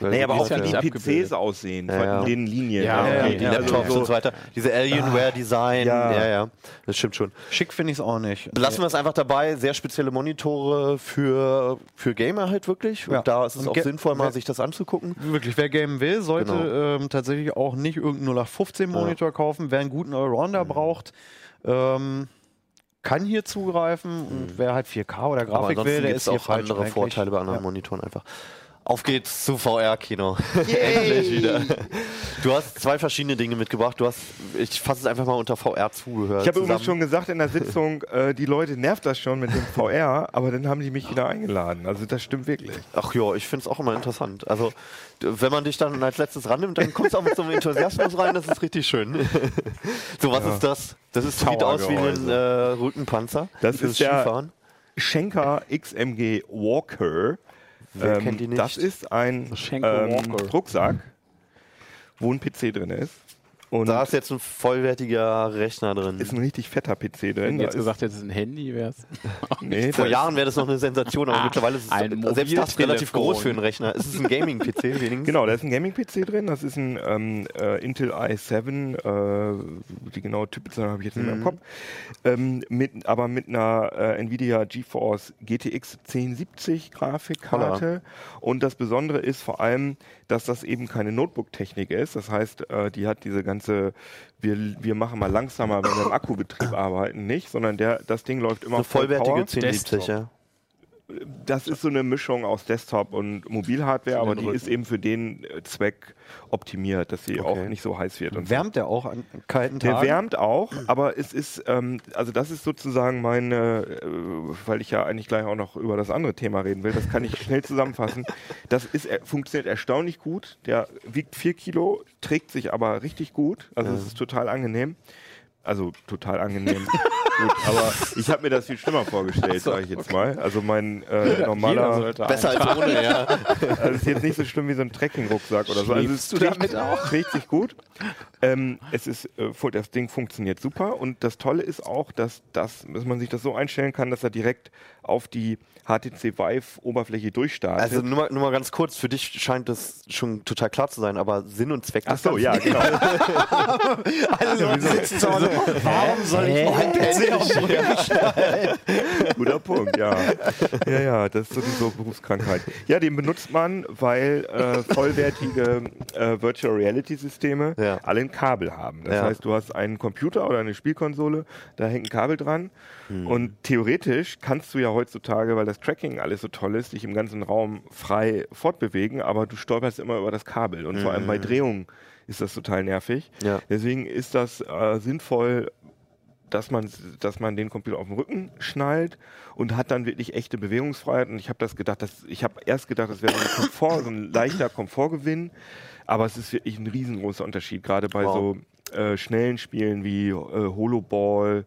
Nee, aber auch wie die abgebildet. PCs aussehen, Ja, von den Linien. Ja, okay. die Ja, Laptops und so weiter. Diese Alienware-Design. Ja. Ja. ja, Das stimmt schon. Schick finde ich es auch nicht. Belassen wir es einfach dabei. Sehr spezielle Monitore für, für Gamer halt wirklich. Und Ja. da ist es Und auch sinnvoll, mal sich das anzugucken. Wirklich, wer gamen will, sollte Genau. ähm, tatsächlich auch nicht irgendeinen 0815 Monitor kaufen. Wer einen guten Allrounder braucht, ähm, kann hier zugreifen. Und wer halt 4K oder Grafik will, der gibt ist auch falsch andere eigentlich. Vorteile bei anderen Ja. Monitoren einfach. Auf geht's zu VR-Kino. Endlich wieder. Du hast zwei verschiedene Dinge mitgebracht. Du hast, ich fasse es einfach mal unter VR-Zubehör. Ich habe übrigens schon gesagt in der Sitzung, äh, die Leute nervt das schon mit dem VR, aber dann haben die mich wieder eingeladen. Also das stimmt wirklich. Ach ja, ich finde es auch immer interessant. Also, wenn man dich dann als letztes rannimmt, dann kommst du auch mit so einem Enthusiasmus rein, das ist richtig schön. so, was ist das? Das ist, sieht aus wie ein äh, Rückenpanzer. Das ist Skifahren. Schenker XMG Walker. Wer kennt die nicht? Das ist ein ähm. Rucksack, wo ein PC drin ist. Und Da ist jetzt ein vollwertiger Rechner drin. ist ein richtig fetter PC drin. jetzt ist- gesagt hättest, es ist ein Handy, wäre es. nee, Vor Jahren wäre das noch eine Sensation, aber Ah, mittlerweile ist es ein selbst das relativ groß für einen Rechner. Es ist ein Gaming-PC wenigstens. Genau, da ist ein Gaming-PC drin. Das ist ein ähm, äh, Intel i7, äh, die genaue Typbezeichnung habe ich jetzt nicht mehr Mhm. im Kopf, ähm, mit, aber mit einer äh, Nvidia GeForce GTX 1070 Grafikkarte. Und das Besondere ist vor allem, dass das eben keine Notebook-Technik ist. Das heißt, äh, die hat diese ganze, wir, wir machen mal langsamer, wenn wir im Akkubetrieb arbeiten, nicht, sondern der, das Ding läuft immer Eine voll vollwertige Power. 1070, ja. Das ist so eine Mischung aus Desktop und Mobilhardware, aber die ist eben für den äh, Zweck optimiert, dass sie auch nicht so heiß wird. Und so. Wärmt der auch an kalten Der Tagen? wärmt auch, aber es ist, ähm, also das ist sozusagen meine, äh, weil ich ja eigentlich gleich auch noch über das andere Thema reden will, das kann ich schnell zusammenfassen. Das ist, er, funktioniert erstaunlich gut. Der wiegt vier Kilo, trägt sich aber richtig gut. Also es ist total angenehm. Also total angenehm. Gut, aber ich habe mir das viel schlimmer vorgestellt, sage ich jetzt mal. Also mein äh, normaler, Besser als ohne, ja. also ist jetzt nicht so schlimm wie so ein Trekking-Rucksack oder so. Also es du damit auch? trägt sich gut. Ähm, es ist, äh, das Ding funktioniert super und das Tolle ist auch, dass, das, dass man sich das so einstellen kann, dass er direkt auf die HTC Vive-Oberfläche durchstartet. Also nur mal, nur mal ganz kurz, für dich scheint das schon total klar zu sein, aber Sinn und Zweck Ach so, ja, genau. Alle Leute sitzen zu Hause. Warum soll ich stellen? Guter Punkt, ja. Ja, ja, das ist sowieso Berufskrankheit. Ja, den benutzt man, weil äh, vollwertige äh, Virtual Reality Systeme Ja. alle ein Kabel haben. Das Ja. heißt, du hast einen Computer oder eine Spielkonsole, da hängt ein Kabel dran. Hm. Und theoretisch kannst du ja heutzutage, weil das Tracking alles so toll ist, dich im ganzen Raum frei fortbewegen, aber du stolperst immer über das Kabel. Und vor allem bei Drehungen ist das total nervig. Hm. Ja. Deswegen ist das äh, sinnvoll, dass man, dass man den Computer auf den Rücken schnallt und hat dann wirklich echte Bewegungsfreiheit. Und ich habe das gedacht, dass, ich habe erst gedacht, das wäre so ein Komfort, so ein leichter Komfortgewinn. Aber es ist wirklich ein riesengroßer Unterschied, gerade bei Wow. so äh, schnellen Spielen wie äh, Holoball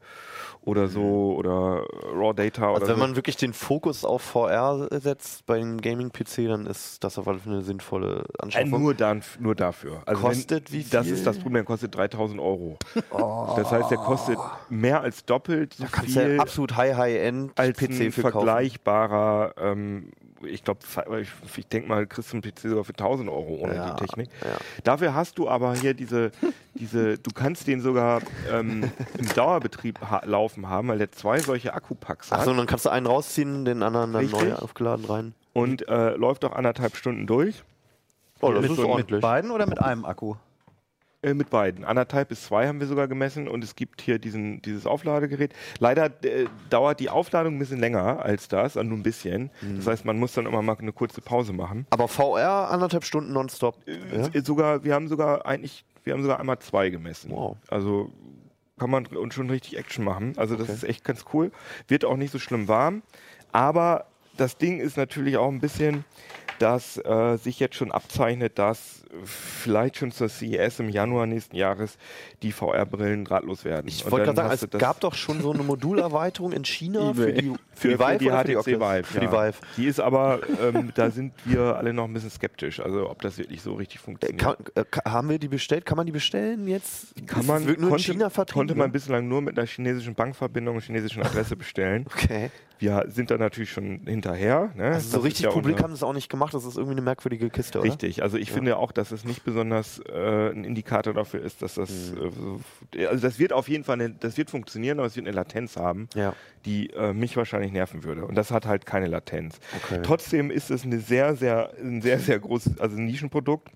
oder so oder Raw Data oder Also wenn so. man wirklich den Fokus auf VR setzt bei einem Gaming-PC, dann ist das auf alle Fälle eine sinnvolle Äh, Anschaffung. nur, dann, nur dafür. Also Kostet wie Das viel? ist das Problem, der kostet 3000 Euro. Das heißt, der kostet mehr als doppelt so da kannst viel ja absolut High-High-End als PC ein vergleichbarer, ähm, ich glaube, ich, ich denke mal, kriegst du einen PC sogar für 1000 Euro ohne Ja, die Technik. ja. Dafür hast du aber hier diese, diese du kannst den sogar ähm, im Dauerbetrieb ha laufen haben, weil der zwei solche Akkupacks hat Achso, und dann kannst du einen rausziehen, den anderen dann Richtig. neu aufgeladen rein. und äh, läuft auch anderthalb Stunden durch. Oh, das Mit, ist mit ordentlich. beiden oder mit einem Akku? Äh, mit beiden. Anderthalb bis zwei haben wir sogar gemessen und es gibt hier diesen, dieses Aufladegerät. Leider äh, dauert die Aufladung ein bisschen länger als das, also nur ein bisschen. Mhm. Das heißt, man muss dann immer mal eine kurze Pause machen. Aber VR anderthalb Stunden nonstop. Ja? Äh, Sogar, wir haben sogar eigentlich, wir haben sogar einmal zwei gemessen. Wow. Also kann man und schon richtig Action machen. Also das Okay. ist echt ganz cool. Wird auch nicht so schlimm warm. Aber das Ding ist natürlich auch ein bisschen, dass äh, sich jetzt schon abzeichnet, dass vielleicht schon zur CES im Januar nächsten Jahres die VR-Brillen drahtlos werden. Ich wollte gerade sagen, es gab doch schon so eine Modulerweiterung in China für die, für die Vive die oder HTC für die? Vive. Für die ja. Vive. Die ist aber, ähm, da sind wir alle noch ein bisschen skeptisch, also ob das wirklich so richtig funktioniert. Kann, äh, haben wir die bestellt? Kann man die bestellen jetzt? Kann man, nur in konnte, China vertrieben? konnte man bislang nur mit einer chinesischen Bankverbindung und chinesischen Adresse bestellen. Okay. Wir sind da natürlich schon hinterher. Ne? Also so richtig ja publik haben sie es auch nicht gemacht. Das ist irgendwie eine merkwürdige Kiste, oder? Richtig, also ich finde auch, dass es nicht besonders äh, ein Indikator dafür ist, dass das, Mhm. äh, so, also das wird auf jeden Fall, eine, das wird funktionieren, aber es wird eine Latenz haben, Ja. die äh, mich wahrscheinlich nerven würde. Und das hat halt keine Latenz. Okay. Trotzdem ist es eine sehr, sehr, ein sehr, sehr großes, also ein Nischenprodukt.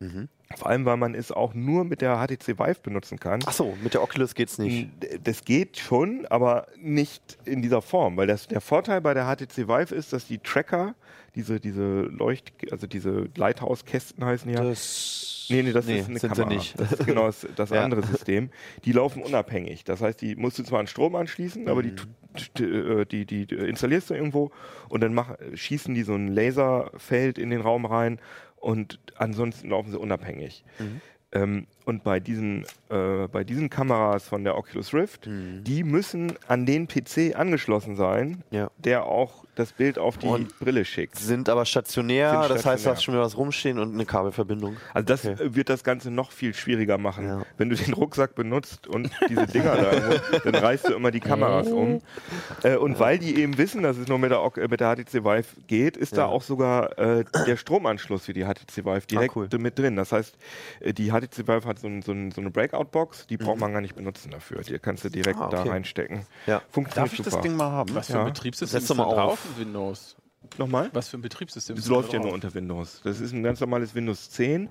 Mhm. Vor allem, weil man es auch nur mit der HTC Vive benutzen kann. Ach so, mit der Oculus geht's nicht. Das geht schon, aber nicht in dieser Form, weil das, der Vorteil bei der HTC Vive ist, dass die Tracker, diese, diese Leucht, also diese Lighthouse-Kästen heißen ja. Das Nee, nee, das nee, ist eine Kamera. nicht. Das ist genau das, das Ja. andere System. Die laufen unabhängig. Das heißt, die musst du zwar an Strom anschließen, aber die, Mhm. äh, die, die, die installierst du irgendwo und dann mach, schießen die so ein Laserfeld in den Raum rein und ansonsten laufen sie unabhängig. Mhm. Ähm, und bei diesen, äh, bei diesen Kameras von der Oculus Rift, Mhm. die müssen an den PC angeschlossen sein, Ja. der auch das Bild auf die Und Brille schickt. Sind aber stationär, Sind das heißt, du stationär. hast schon wieder was rumstehen und eine Kabelverbindung. Also das Okay. wird das Ganze noch viel schwieriger machen. Ja. Wenn du den Rucksack benutzt und diese Dinger da, dann reißt du immer die Kameras um. Äh, und weil die eben wissen, dass es nur mit der, äh, mit der HTC Vive geht, ist da Ja. auch sogar äh, der Stromanschluss für die HTC Vive direkt Ah, cool. mit drin. Das heißt, äh, die HTC Vive hat so, ein, so, ein, so eine Breakout-Box, die Mhm. braucht man gar nicht benutzen dafür. Die kannst du direkt Ah, da okay. reinstecken. Ja. Funktioniert Darf ich super. das Ding mal haben? Was für ein Betriebssystem Setz ist doch da mal drauf auf. in Windows? Nochmal? Was für ein Betriebssystem Das ist da läuft ja nur unter Windows. Das ist ein ganz normales Windows 10.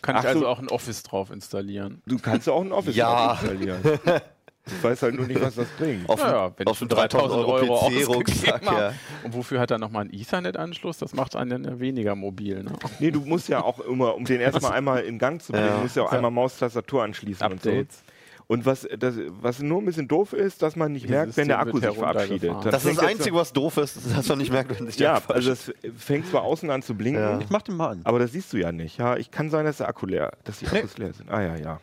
Kann Ach ich also so. auch ein Office drauf installieren? Du kannst ja auch ein Office Ja. drauf installieren. Ich weiß halt nur nicht, was das bringt. Auf, Naja, wenn auf ich schon einen 3000 Euro, ausgegeben PC-Rucksack, ja. Und wofür hat er nochmal einen Ethernet-Anschluss? Das macht einen ja weniger mobil. Ne? Nee, du musst ja auch immer, um den erstmal einmal in Gang zu bringen, Ja. musst ja auch einmal Maustastatur anschließen und so. Updates. Und was, das, was nur ein bisschen doof ist, dass man nicht Dieses merkt, wenn der Akku sich verabschiedet. Dann Das ist das Einzige, was doof ist, dass man nicht merkt, wenn sich der Ja, also es fängt zwar außen an zu blinken, Ja. Ich mach den mal an. aber das siehst du ja nicht. Ja, ich kann sein, dass der Akku leer, dass die Akkus leer sind. Ah ja, ja.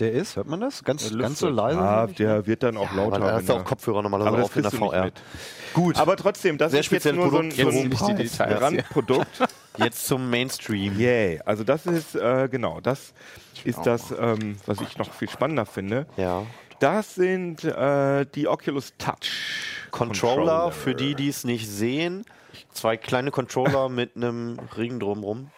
Der ist, hört man das? Ganz, Der ganz so leise? Ah, der wird dann auch lauter. Aber da hast du auch Kopfhörer normalerweise aber auf in der VR. mit. Gut, Aber trotzdem, das Sehr ist jetzt nur so ein, Produkt. so ein Jetzt nicht die Details. Randprodukt. jetzt zum Mainstream. Yay. Also das ist, äh, genau, das ist das, ähm, was ich noch viel spannender finde. Ja. Das sind äh, die Oculus Touch Controller, für die, die es nicht sehen. Zwei kleine Controller mit einem Ring drumrum.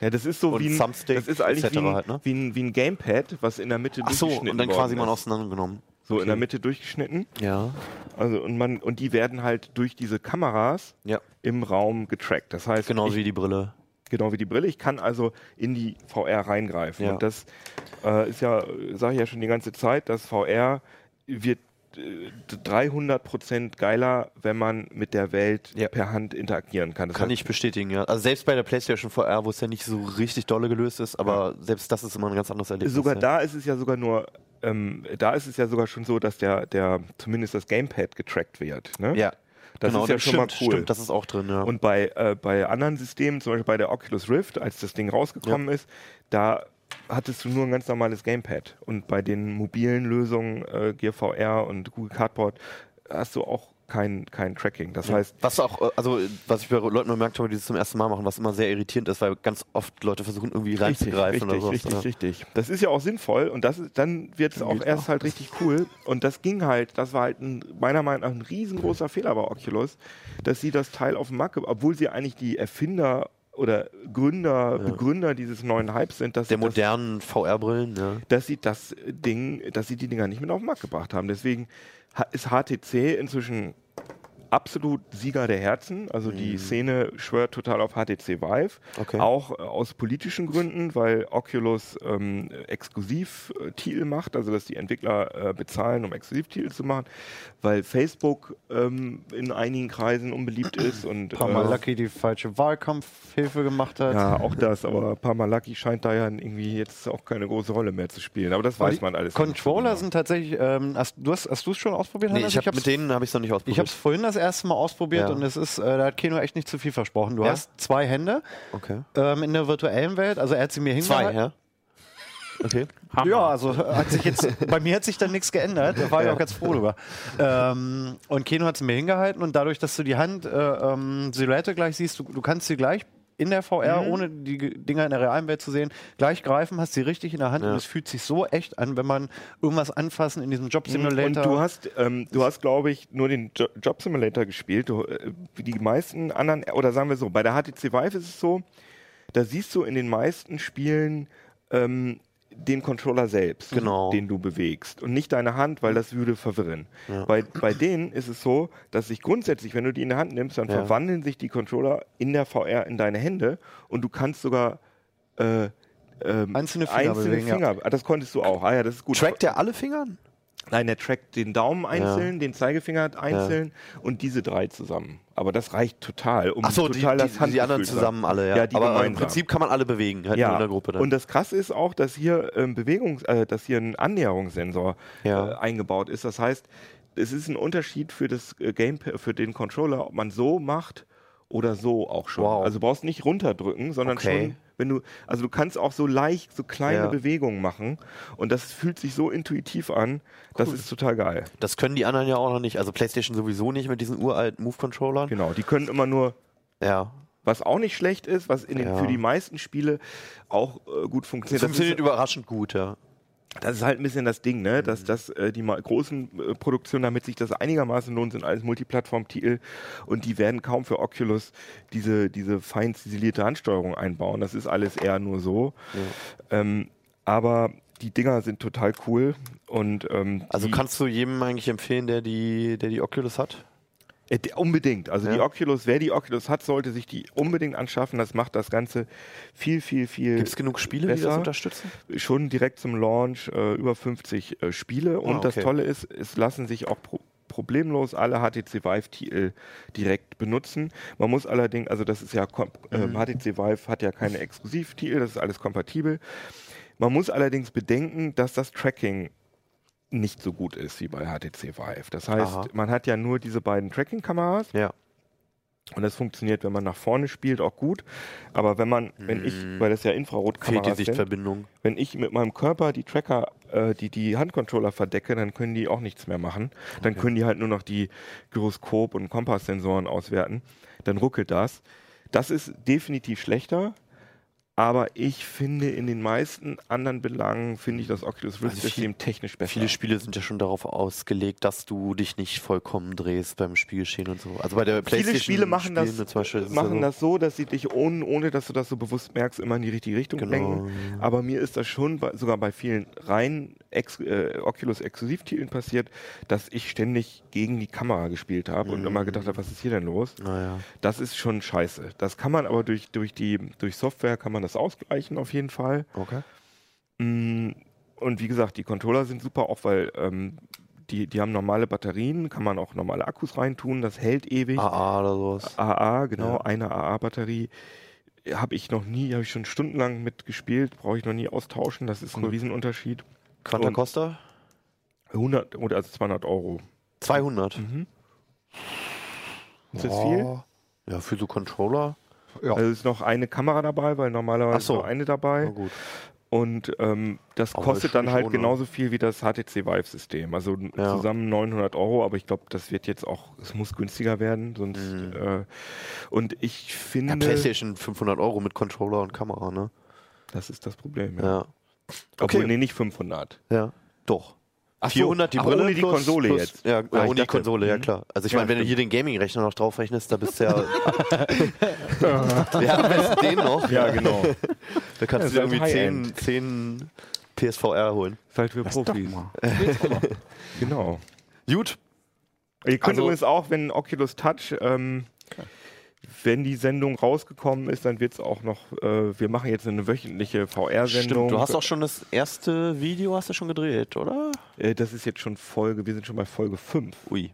Ja, das ist so Und wie ein, Thumbstick das ist eigentlich wie ein, halt, ne? wie, ein, wie ein Gamepad, was in der Mitte Ach so, durchgeschnitten und dann quasi mal auseinandergenommen. So in der Mitte durchgeschnitten. Ja. Also und man und die werden halt durch diese Kameras Ja. im Raum getrackt. Das heißt, Genauso ich, wie die Brille. genau wie die Brille. Ich kann also in die VR reingreifen. Ja. Und das äh, ist ja, sage ich ja schon die ganze Zeit, dass VR wird 300 Prozent geiler, wenn man mit der Welt Ja. per Hand interagieren kann. Das Kann heißt, ich bestätigen, ja. Also selbst bei der PlayStation VR, wo es ja nicht so richtig dolle gelöst ist, aber selbst das ist immer ein ganz anderes Erlebnis. sogar ja. da ist es ja sogar nur, ähm, da ist es ja sogar schon so, dass der, der zumindest das Gamepad getrackt wird. Ne? Ja. Das genau, ist ja das schon stimmt, mal cool. Stimmt, das ist auch drin, ja. Und bei, äh, bei anderen Systemen, zum Beispiel bei der Oculus Rift, als das Ding rausgekommen ist, da hattest du nur ein ganz normales Gamepad. Und bei den mobilen Lösungen, äh, Gear VR und Google Cardboard, hast du auch kein, kein Tracking. Das heißt, was auch, äh, also was ich bei Leuten bemerkt habe, die das zum ersten Mal machen, was immer sehr irritierend ist, weil ganz oft Leute versuchen irgendwie reinzugreifen richtig, oder so. richtig, richtig. Das ist ja auch sinnvoll und das ist, dann wird es auch erst halt richtig cool. Und das ging halt, das war halt ein, meiner Meinung nach ein riesengroßer Fehler bei Oculus, dass sie das Teil auf den Markt, obwohl sie eigentlich die Erfinder oder Gründer, Begründer dieses neuen Hypes sind, dass Der modernen VR-Brillen, ja. dass sie das Ding, dass sie die Dinger nicht mit auf den Markt gebracht haben. Deswegen ist HTC inzwischen absolut Sieger der Herzen. Also die Szene schwört total auf HTC Vive. Okay. Auch äh, aus politischen Gründen, weil Oculus ähm, Exklusivtitel macht, also dass die Entwickler äh, bezahlen, um Exklusivtitel zu machen, weil Facebook ähm, in einigen Kreisen unbeliebt ist und Parma äh, Lucky die falsche Wahlkampfhilfe gemacht hat. ja, auch das, aber Parmalaki scheint da ja irgendwie jetzt auch keine große Rolle mehr zu spielen. Aber das weiß man alles. Controller sind tatsächlich, ähm, hast du es schon ausprobiert? Nee, Hannes? ich hab, hab's- mit denen habe ich es noch nicht Ich ausprobiert. habe es vorhin das erste Mal ausprobiert Ja. und es ist, äh, da hat Keno echt nicht zu viel versprochen. Du Ja? hast zwei Hände okay. ähm, in der virtuellen Welt, also er hat sie mir Zwei, hingehalten. ja? Okay. Hammer. Ja, also hat sich jetzt, bei mir hat sich dann nichts geändert, da war ich auch ganz froh drüber. Ähm, und Keno hat sie mir hingehalten und dadurch, dass du die Hand äh, ähm, Silhouette gleich siehst, du, du kannst sie gleich in der VR, ohne die Ge- Dinger in der realen Welt zu sehen, gleich greifen, hast sie richtig in der Hand Ja. und es fühlt sich so echt an, wenn man irgendwas anfassen in diesem Job Simulator. Und du hast, ähm, du hast, glaube ich, nur den jo Job Simulator gespielt. Du, äh, wie die meisten anderen, oder sagen wir so, bei der HTC Vive ist es so, da siehst du in den meisten Spielen ähm, den Controller selbst, Genau. den du bewegst und nicht deine Hand, weil das würde verwirren. Bei, bei denen ist es so, dass sich grundsätzlich, wenn du die in die Hand nimmst, dann Ja. verwandeln sich die Controller in der VR in deine Hände und du kannst sogar äh, ähm, Einzelne Finger einzelne bewegen, ja. Finger. Ah, das konntest du auch. Ah ja, das ist gut. Trackt der alle Finger? Nein, der trackt den Daumen einzeln, den Zeigefinger einzeln und diese drei zusammen. Aber das reicht total, um Achso, die, total die, das die Handgefühl anderen zu zusammen alle, ja. Ja, die Aber im gemeinsam. Prinzip kann man alle bewegen, halt Ja, in der Gruppe dann. und das Krasse ist auch, dass hier ähm, Bewegungs, äh, dass hier ein Annäherungssensor Ja. äh, eingebaut ist. Das heißt, es ist ein Unterschied für das äh, Gamepad, für den Controller, ob man so macht oder so auch schon. Wow. Also du brauchst nicht runterdrücken, sondern Okay. schon, wenn du, also du kannst auch so leicht, so kleine Ja. Bewegungen machen und das fühlt sich so intuitiv an. Das ist total geil. das können die anderen ja auch noch nicht. Also PlayStation sowieso nicht mit diesen uralten Move-Controllern. Genau, die können immer nur Ja. Was auch nicht schlecht ist, was den, Ja. für die meisten Spiele auch äh, gut Das funktioniert. funktioniert ist, überraschend gut, ja. Das ist halt ein bisschen das Ding, ne? dass, dass äh, die großen äh, Produktionen, damit sich das einigermaßen lohnt, sind alles Multiplattform-Titel und die werden kaum für Oculus diese, diese fein ziselierte Handsteuerung einbauen. Das ist alles eher nur so. Ähm, aber die Dinger sind total cool und ähm, Also kannst du jedem eigentlich empfehlen, der die, der die Oculus hat? Äh, die- Unbedingt. Also die Ja. Oculus, wer die Oculus hat, sollte sich die unbedingt anschaffen. Das macht das Ganze viel, viel, viel Gibt es genug Spiele, die das besser. unterstützen? schon direkt zum Launch äh, über 50 äh, Spiele. Und Ah, das okay. Tolle ist, es lassen sich auch pro problemlos alle HTC Vive-Titel direkt benutzen. Man muss allerdings, also das ist ja, kom- ähm, HTC Vive hat ja keine Exklusivtitel, das ist alles kompatibel. Man muss allerdings bedenken, dass das Tracking nicht so gut ist wie bei HTC Vive. Das heißt, Aha. man hat ja nur diese beiden Tracking-Kameras Ja. Und das funktioniert, wenn man nach vorne spielt, auch gut. Aber wenn man, wenn ich, weil das ja Fehlt die Infrarotkameras Sichtverbindung. wenn ich mit meinem Körper die Tracker, äh, die die Handcontroller verdecke, dann können die auch nichts mehr machen. Dann können die halt nur noch die Gyroskop- und Kompasssensoren auswerten. Dann ruckelt das. Das ist definitiv schlechter. Aber ich finde, in den meisten anderen Belangen finde ich das Oculus Rift Also viel- System technisch besser. Viele Spiele sind ja schon darauf ausgelegt, dass du dich nicht vollkommen drehst beim Spielgeschehen und so. Also bei der PlayStation Viele Spiele machen das, machen ja so. das so, dass sie dich ohne, ohne, dass du das so bewusst merkst, immer in die richtige Richtung Genau. lenken. Aber mir ist das schon bei, sogar bei vielen rein Ex äh, Oculus-Exklusivtiteln passiert, dass ich ständig gegen die Kamera gespielt habe und immer gedacht habe, was ist hier denn los? Naja. Das ist schon scheiße. Das kann man aber durch, durch, die, durch Software kann man das ausgleichen auf jeden Fall. Okay. Mm, Und wie gesagt, die Controller sind super, auch weil ähm, die, die haben normale Batterien, kann man auch normale Akkus reintun, das hält ewig. AA oder sowas. AA, genau, Ja. eine AA-Batterie. Habe ich noch nie, habe ich schon stundenlang mitgespielt, brauche ich noch nie austauschen, das ist ein Cool. Riesenunterschied. Quanta Und- Costa? 100 oder also 200 Euro. 200. Mhm. Ist das viel? Ja, für so Controller. Ja. Also ist noch eine Kamera dabei, weil normalerweise Ach so. ist nur eine dabei. Na gut. Und ähm, das Aber kostet dann halt schon, genauso viel wie das HTC Vive-System. Also Ja. zusammen 900 Euro, aber ich glaube, das wird jetzt auch, es muss günstiger werden. Sonst, Mhm. äh, und ich finde, Ja, PlayStation 500 Euro mit Controller und Kamera, ne? das ist das Problem. Ja. Ja. Obwohl, Okay. nee, nicht 500. Ja. Doch. Ach so, 400 die ach, Brille ohne die plus, Konsole plus, jetzt. Ja, Ah, ja ich ohne die Konsole, ja mhm. klar. Also ich Ja, meine, wenn du hier den Gaming-Rechner noch drauf rechnest, da bist du ja... ja, am besten den noch. Ja, genau. Da kannst Ja, du irgendwie 10, 10 PSVR holen. halt für Profis. Genau. Gut. Ihr könnt Also- übrigens auch, wenn Oculus Touch, ähm, wenn die Sendung rausgekommen ist, dann wird es auch noch, äh, wir machen jetzt eine wöchentliche VR-Sendung. Stimmt, du hast auch schon das erste Video hast du schon gedreht, oder? Äh, das ist jetzt schon Folge, wir sind schon bei Folge 5. Ui.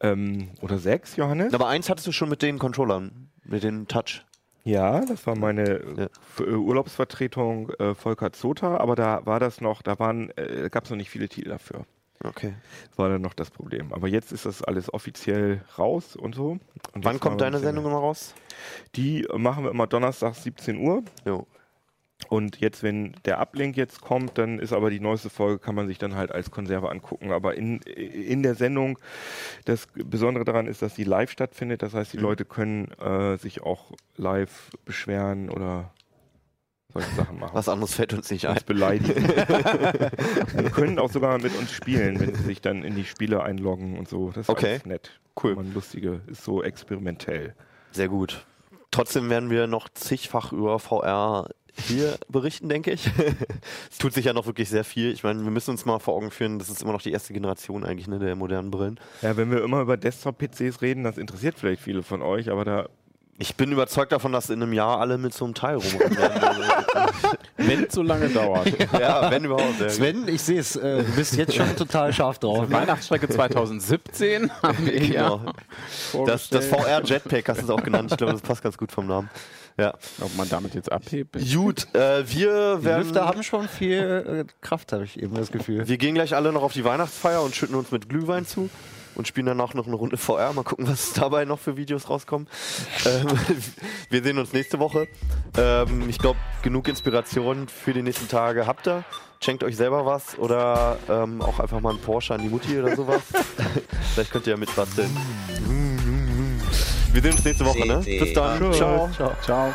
Ähm, oder 6, Johannes? Aber eins hattest du schon mit den Controllern, mit den Touch. Ja, das war meine Ja. F- äh, Urlaubsvertretung äh, Volker Zota, aber da war das noch, da waren, äh, gab es noch nicht viele Titel dafür. Okay. war dann noch das Problem. Aber jetzt ist das alles offiziell raus und so. Und Wann kommt deine Sendung immer raus? Die machen wir immer donnerstags 17 Uhr. Jo. Und jetzt, wenn der Uplink jetzt kommt, dann ist aber die neueste Folge, kann man sich dann halt als Konserve angucken. Aber in, in der Sendung, das Besondere daran ist, dass die live stattfindet. Das heißt, die Mhm. Leute können äh, sich auch live beschweren oder solche Sachen machen. Was anderes fällt uns nicht ein. uns beleidigen. Wir können auch sogar mit uns spielen, wenn sie sich dann in die Spiele einloggen und so. Das ist Okay. nett. Cool. Man lustige, ist so experimentell. Sehr gut. Trotzdem werden wir noch zigfach über VR hier berichten, denke ich. es tut sich ja noch wirklich sehr viel. Ich meine, wir müssen uns mal vor Augen führen, das ist immer noch die erste Generation eigentlich ne, der modernen Brillen. Ja, wenn wir immer über Desktop-PCs reden, das interessiert vielleicht viele von euch, aber da Ich bin überzeugt davon, dass in einem Jahr alle mit so einem Teil rumrennen werden. Wenn es so lange dauert. ja, wenn überhaupt. Ja. Sven, ich sehe es, äh, du bist jetzt schon total scharf drauf. Ne? Weihnachtsstrecke 2017 haben wir Genau. Das, das. VR Jetpack hast du es auch genannt. Ich glaube, das passt ganz gut vom Namen. Ja. Ob man damit jetzt abhebt. Gut, äh, wir Die werden. Lüfter haben schon viel äh, Kraft, habe ich eben das Gefühl. Wir gehen gleich alle noch auf die Weihnachtsfeier und schütten uns mit Glühwein zu und spielen danach noch eine Runde VR. Mal gucken, was dabei noch für Videos rauskommen. Ähm, wir sehen uns nächste Woche. Ähm, ich glaube, genug Inspiration für die nächsten Tage habt ihr. Schenkt euch selber was oder ähm, auch einfach mal einen Porsche an die Mutti oder sowas. Vielleicht könnt ihr ja mitbasteln. Wir sehen uns nächste Woche, ne? Bis dann. Ciao. Ciao.